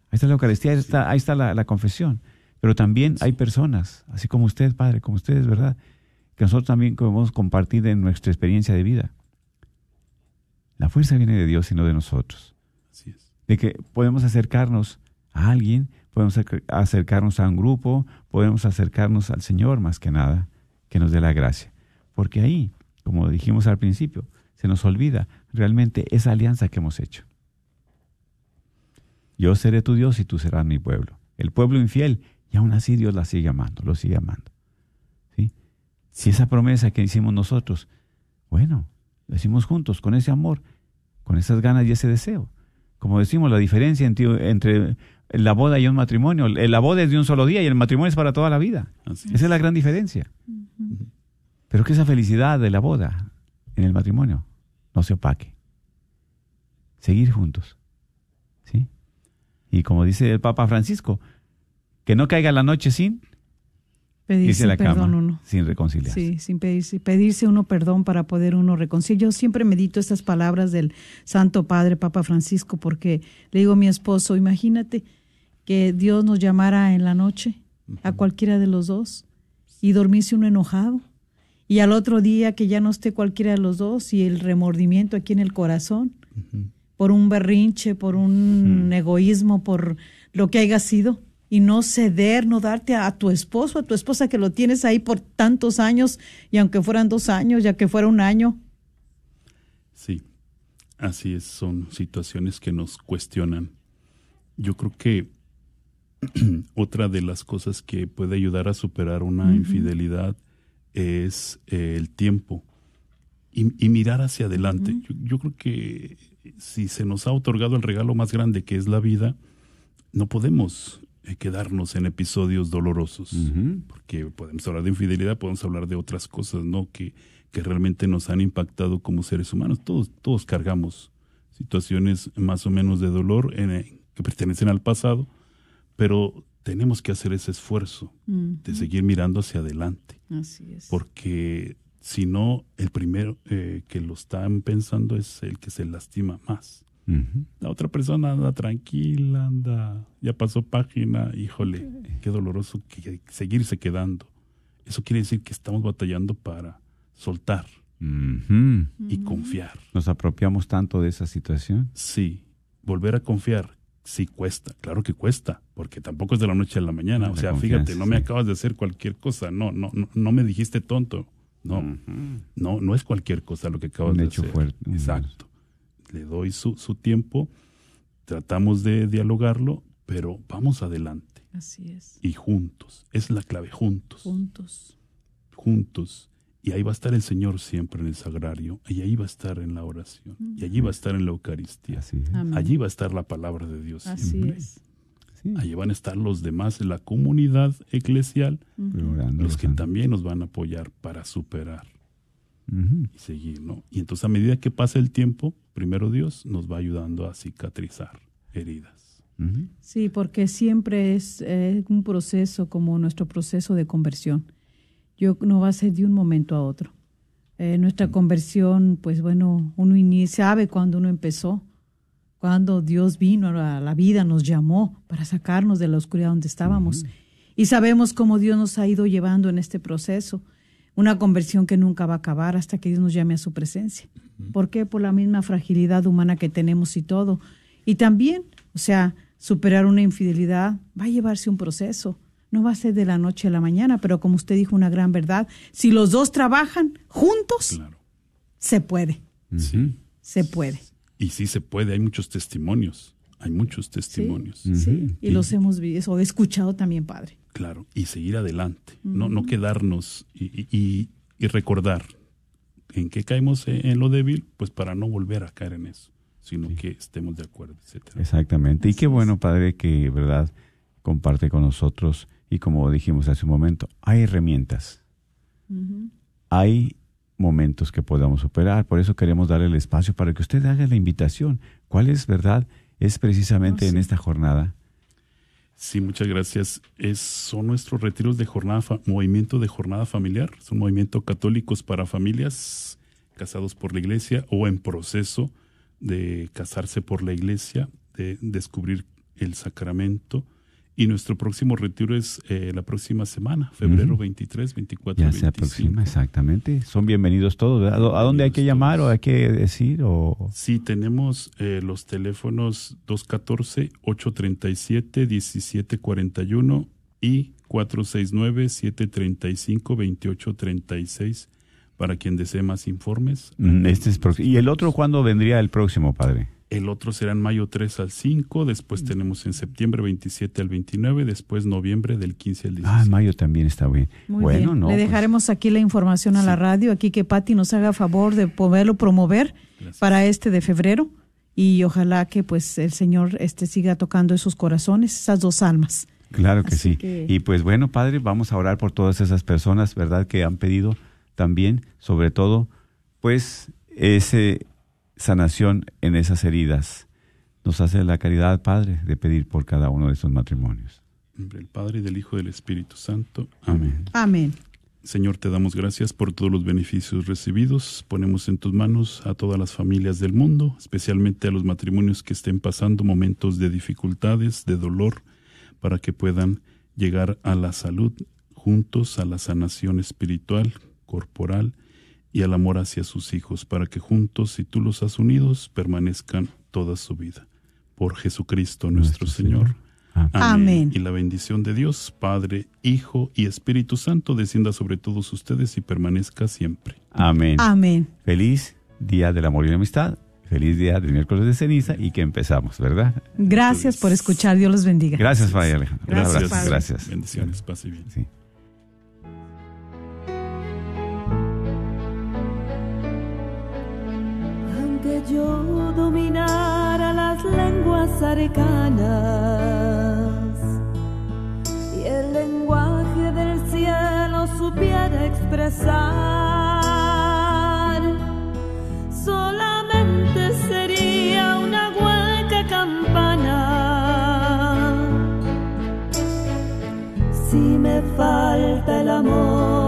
Ahí está la Eucaristía, ahí está, ahí está la, la confesión. Pero también hay personas, así como usted, Padre, como ustedes, ¿verdad? Que nosotros también podemos compartir en nuestra experiencia de vida. La fuerza viene de Dios y no de nosotros. Así es. de que podemos acercarnos a alguien, podemos acercarnos a un grupo, podemos acercarnos al Señor más que nada, que nos dé la gracia. Porque ahí, como dijimos al principio, se nos olvida realmente esa alianza que hemos hecho. Yo seré tu Dios y tú serás mi pueblo. El pueblo infiel, y aún así Dios la sigue amando, lo sigue amando. Si esa promesa que hicimos nosotros, bueno, lo hicimos juntos, con ese amor, con esas ganas y ese deseo. Como decimos, la diferencia entre, la boda y un matrimonio, la boda es de un solo día y el matrimonio es para toda la vida. Esa es la gran diferencia. Pero que esa felicidad de la boda en el matrimonio no se opaque. Seguir juntos. ¿Sí? Y como dice el Papa Francisco, que no caiga la noche sin pedirse la perdón uno. sin reconciliarse. Sí, sin pedirse, pedirse uno perdón para poder uno reconciliar. Yo siempre medito estas palabras del Santo Padre Papa Francisco porque le digo a mi esposo, imagínate que Dios nos llamara en la noche a cualquiera de los dos y dormirse uno enojado y al otro día que ya no esté cualquiera de los dos y el remordimiento aquí en el corazón por un berrinche, por un egoísmo, por lo que haya sido y no ceder, no darte a, tu esposo, a tu esposa que lo tienes ahí por tantos años y aunque fueran dos años, ya que fuera un año. Sí, así es, son situaciones que nos cuestionan. Yo creo que otra de las cosas que puede ayudar a superar una infidelidad es eh, el tiempo y, mirar hacia adelante. yo, creo que si se nos ha otorgado el regalo más grande que es la vida, no podemos quedarnos en episodios dolorosos, porque podemos hablar de infidelidad, podemos hablar de otras cosas, ¿no? Que, que realmente nos han impactado como seres humanos. Todos, todos cargamos situaciones más o menos de dolor eh, que pertenecen al pasado, pero tenemos que hacer ese esfuerzo de seguir mirando hacia adelante. Así es. Porque si no, el primero eh, que lo están pensando es el que se lastima más. La otra persona anda tranquila, anda, ya pasó página, híjole, qué doloroso que seguirse quedando. Eso quiere decir que estamos batallando para soltar y confiar. ¿Nos apropiamos tanto de esa situación? Sí, volver a confiar sí cuesta, claro que cuesta, porque tampoco es de la noche a la mañana. o sea, fíjate, no me acabas de hacer cualquier cosa, no, no, no, no me dijiste tonto. No, no, no es cualquier cosa lo que acabas de hacer. Fuerte. Exacto. Le doy su, su tiempo, tratamos de dialogarlo, pero vamos adelante. Así es. Y juntos, es la clave, juntos. Juntos. Juntos. Y ahí va a estar el Señor siempre en el sagrario, y ahí va a estar en la oración, y allí va a estar en la Eucaristía. Allí va a estar la palabra de Dios siempre. Allí van a estar los demás en la comunidad eclesial, los que también nos van a apoyar para superar y seguir, ¿no? Y entonces a medida que pasa el tiempo, primero Dios nos va ayudando a cicatrizar heridas. Sí, porque siempre es un proceso como nuestro proceso de conversión yo no va a ser de un momento a otro. Eh, nuestra conversión, pues bueno, uno sabe cuando uno empezó, cuando Dios vino a la vida, nos llamó para sacarnos de la oscuridad donde estábamos. Y sabemos cómo Dios nos ha ido llevando en este proceso. Una conversión que nunca va a acabar hasta que Dios nos llame a su presencia. ¿Por qué? Por la misma fragilidad humana que tenemos y todo. Y también, o sea, superar una infidelidad va a llevarse un proceso no va a ser de la noche a la mañana, pero como usted dijo una gran verdad, si los dos trabajan juntos, se puede. Sí. Se puede. Y sí se puede, hay muchos testimonios, hay muchos testimonios. Sí, y, los hemos visto, o escuchado también, padre. Claro, y seguir adelante, no, no quedarnos y, recordar en qué caemos en lo débil, pues para no volver a caer en eso, sino que estemos de acuerdo, etcétera. Exactamente. y qué bueno, padre, que, ¿verdad?, comparte con nosotros y como dijimos hace un momento, hay herramientas. Hay momentos que podamos superar. Por eso queremos darle el espacio para que usted haga la invitación. ¿Cuál es verdad? Es precisamente en esta jornada. Sí, muchas gracias. Son nuestros retiros de jornada, movimiento de jornada familiar. Es un movimiento católicos para familias casados por la iglesia o en proceso de casarse por la iglesia, de descubrir el sacramento Y nuestro próximo retiro es eh, la próxima semana, febrero Ujú. 23, 24 Ya se 25. aproxima, exactamente. Son bienvenidos todos. ¿verdad? ¿A dónde hay que llamar o hay que decir? O... Sí, tenemos eh, los teléfonos 214-837-1741 y 469-735-2836 para quien desee más informes. Mm, Este es ¿Y el otro cuándo vendría el próximo, padre? El otro será en mayo 3 al 5, después tenemos en septiembre 27 al 29, después noviembre del 15 al 16. Ah, mayo también está bien. Muy bueno, bien. no. Le pues, dejaremos aquí la información a la radio, aquí que Patti nos haga favor de poderlo promover Gracias. para este de febrero y ojalá que pues el Señor este siga tocando esos corazones, esas dos almas. Claro que Así sí. que- Y pues bueno, Padre, vamos a orar por todas esas personas, ¿verdad? Que han pedido también, sobre todo, pues, ese sanación en esas heridas. Nos hace la caridad, Padre, de pedir por cada uno de esos matrimonios. En nombre del Padre y del Hijo y del Espíritu Santo. Amén. Amén. Señor, te damos gracias por todos los beneficios recibidos. Ponemos en tus manos a todas las familias del mundo, especialmente a los matrimonios que estén pasando momentos de dificultades, de dolor, para que puedan llegar a la salud juntos, a la sanación espiritual, corporal y al amor hacia sus hijos, para que juntos, si tú los has unidos, permanezcan toda su vida. Por Jesucristo nuestro, Nuestro Señor. Señor. Amén. Amén. Y la bendición de Dios, Padre, Hijo y Espíritu Santo, descienda sobre todos ustedes y permanezca siempre. Amén. Amén. Feliz Día del Amor y la Amistad. Feliz Día del Miércoles de Ceniza y que empezamos, ¿verdad? Gracias por escuchar. Dios los bendiga. Gracias, Padre Alejandro. Un Gracias, abrazo. Padre. Gracias. Bendiciones, pase bien. Sí. Yo dominara las lenguas arcanas y el lenguaje del cielo supiera expresar, solamente sería una hueca campana. Si me falta el amor,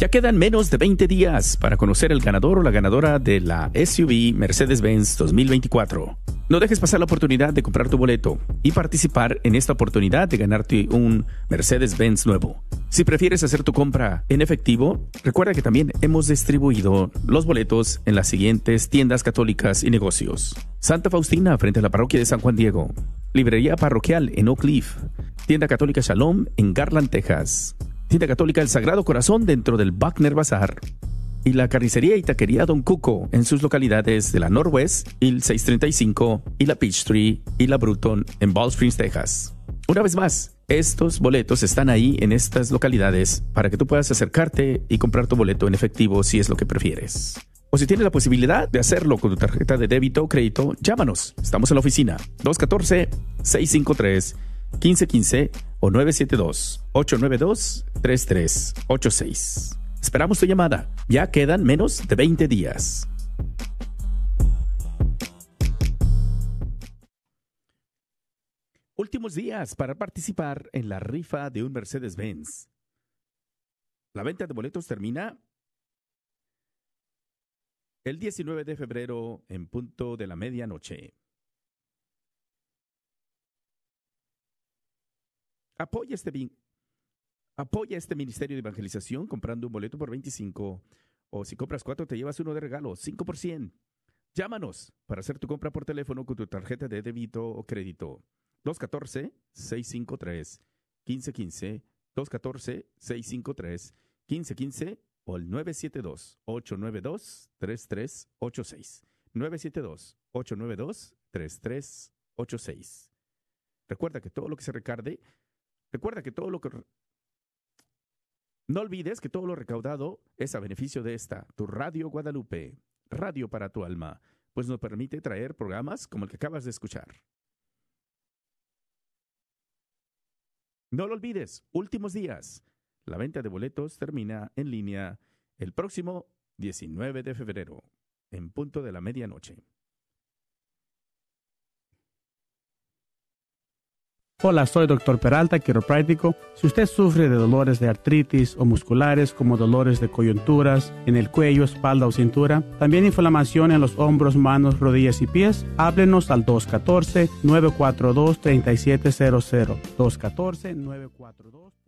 Ya quedan menos de 20 días para conocer el ganador o la ganadora de la SUV Mercedes-Benz 2024. No dejes pasar la oportunidad de comprar tu boleto y participar en esta oportunidad de ganarte un Mercedes-Benz nuevo. Si prefieres hacer tu compra en efectivo, recuerda que también hemos distribuido los boletos en las siguientes tiendas católicas y negocios. Santa Faustina frente a la parroquia de San Juan Diego. Librería parroquial en Oak Cliff. Tienda católica Shalom en Garland, Texas. Tienda Católica El Sagrado Corazón dentro del Wagner Bazar. Y la carnicería y taquería Don Cuco en sus localidades de la Northwest, el 635 y la Peachtree y la Bruton en Ball Springs, Texas. Una vez más, estos boletos están ahí en estas localidades para que tú puedas acercarte y comprar tu boleto en efectivo si es lo que prefieres. O si tienes la posibilidad de hacerlo con tu tarjeta de débito o crédito, llámanos. Estamos en la oficina 214-653-1515 o 972-892-3386. Esperamos tu llamada. Ya quedan menos de 20 días. Últimos días para participar en la rifa de un Mercedes-Benz. La venta de boletos termina el 19 de febrero en punto de la medianoche. Apoya este, apoya este ministerio de evangelización comprando un boleto por 25 o si compras cuatro te llevas uno de regalo, 5%. Llámanos para hacer tu compra por teléfono con tu tarjeta de débito o crédito. 214-653-1515, 214-653-1515 o el 972-892-3386. 972-892-3386. Recuerda que todo lo que se recarde, recuerda que todo lo que... No olvides que todo lo recaudado es a beneficio de esta, tu Radio Guadalupe, radio para tu alma, pues nos permite traer programas como el que acabas de escuchar. No lo olvides, últimos días. La venta de boletos termina en línea el próximo 19 de febrero, en punto de la medianoche. Hola, soy Dr. Peralta, quiropráctico. Si usted sufre de dolores de artritis o musculares como dolores de coyunturas en el cuello, espalda o cintura, también inflamación en los hombros, manos, rodillas y pies, háblenos al 214-942-3700. 214-942.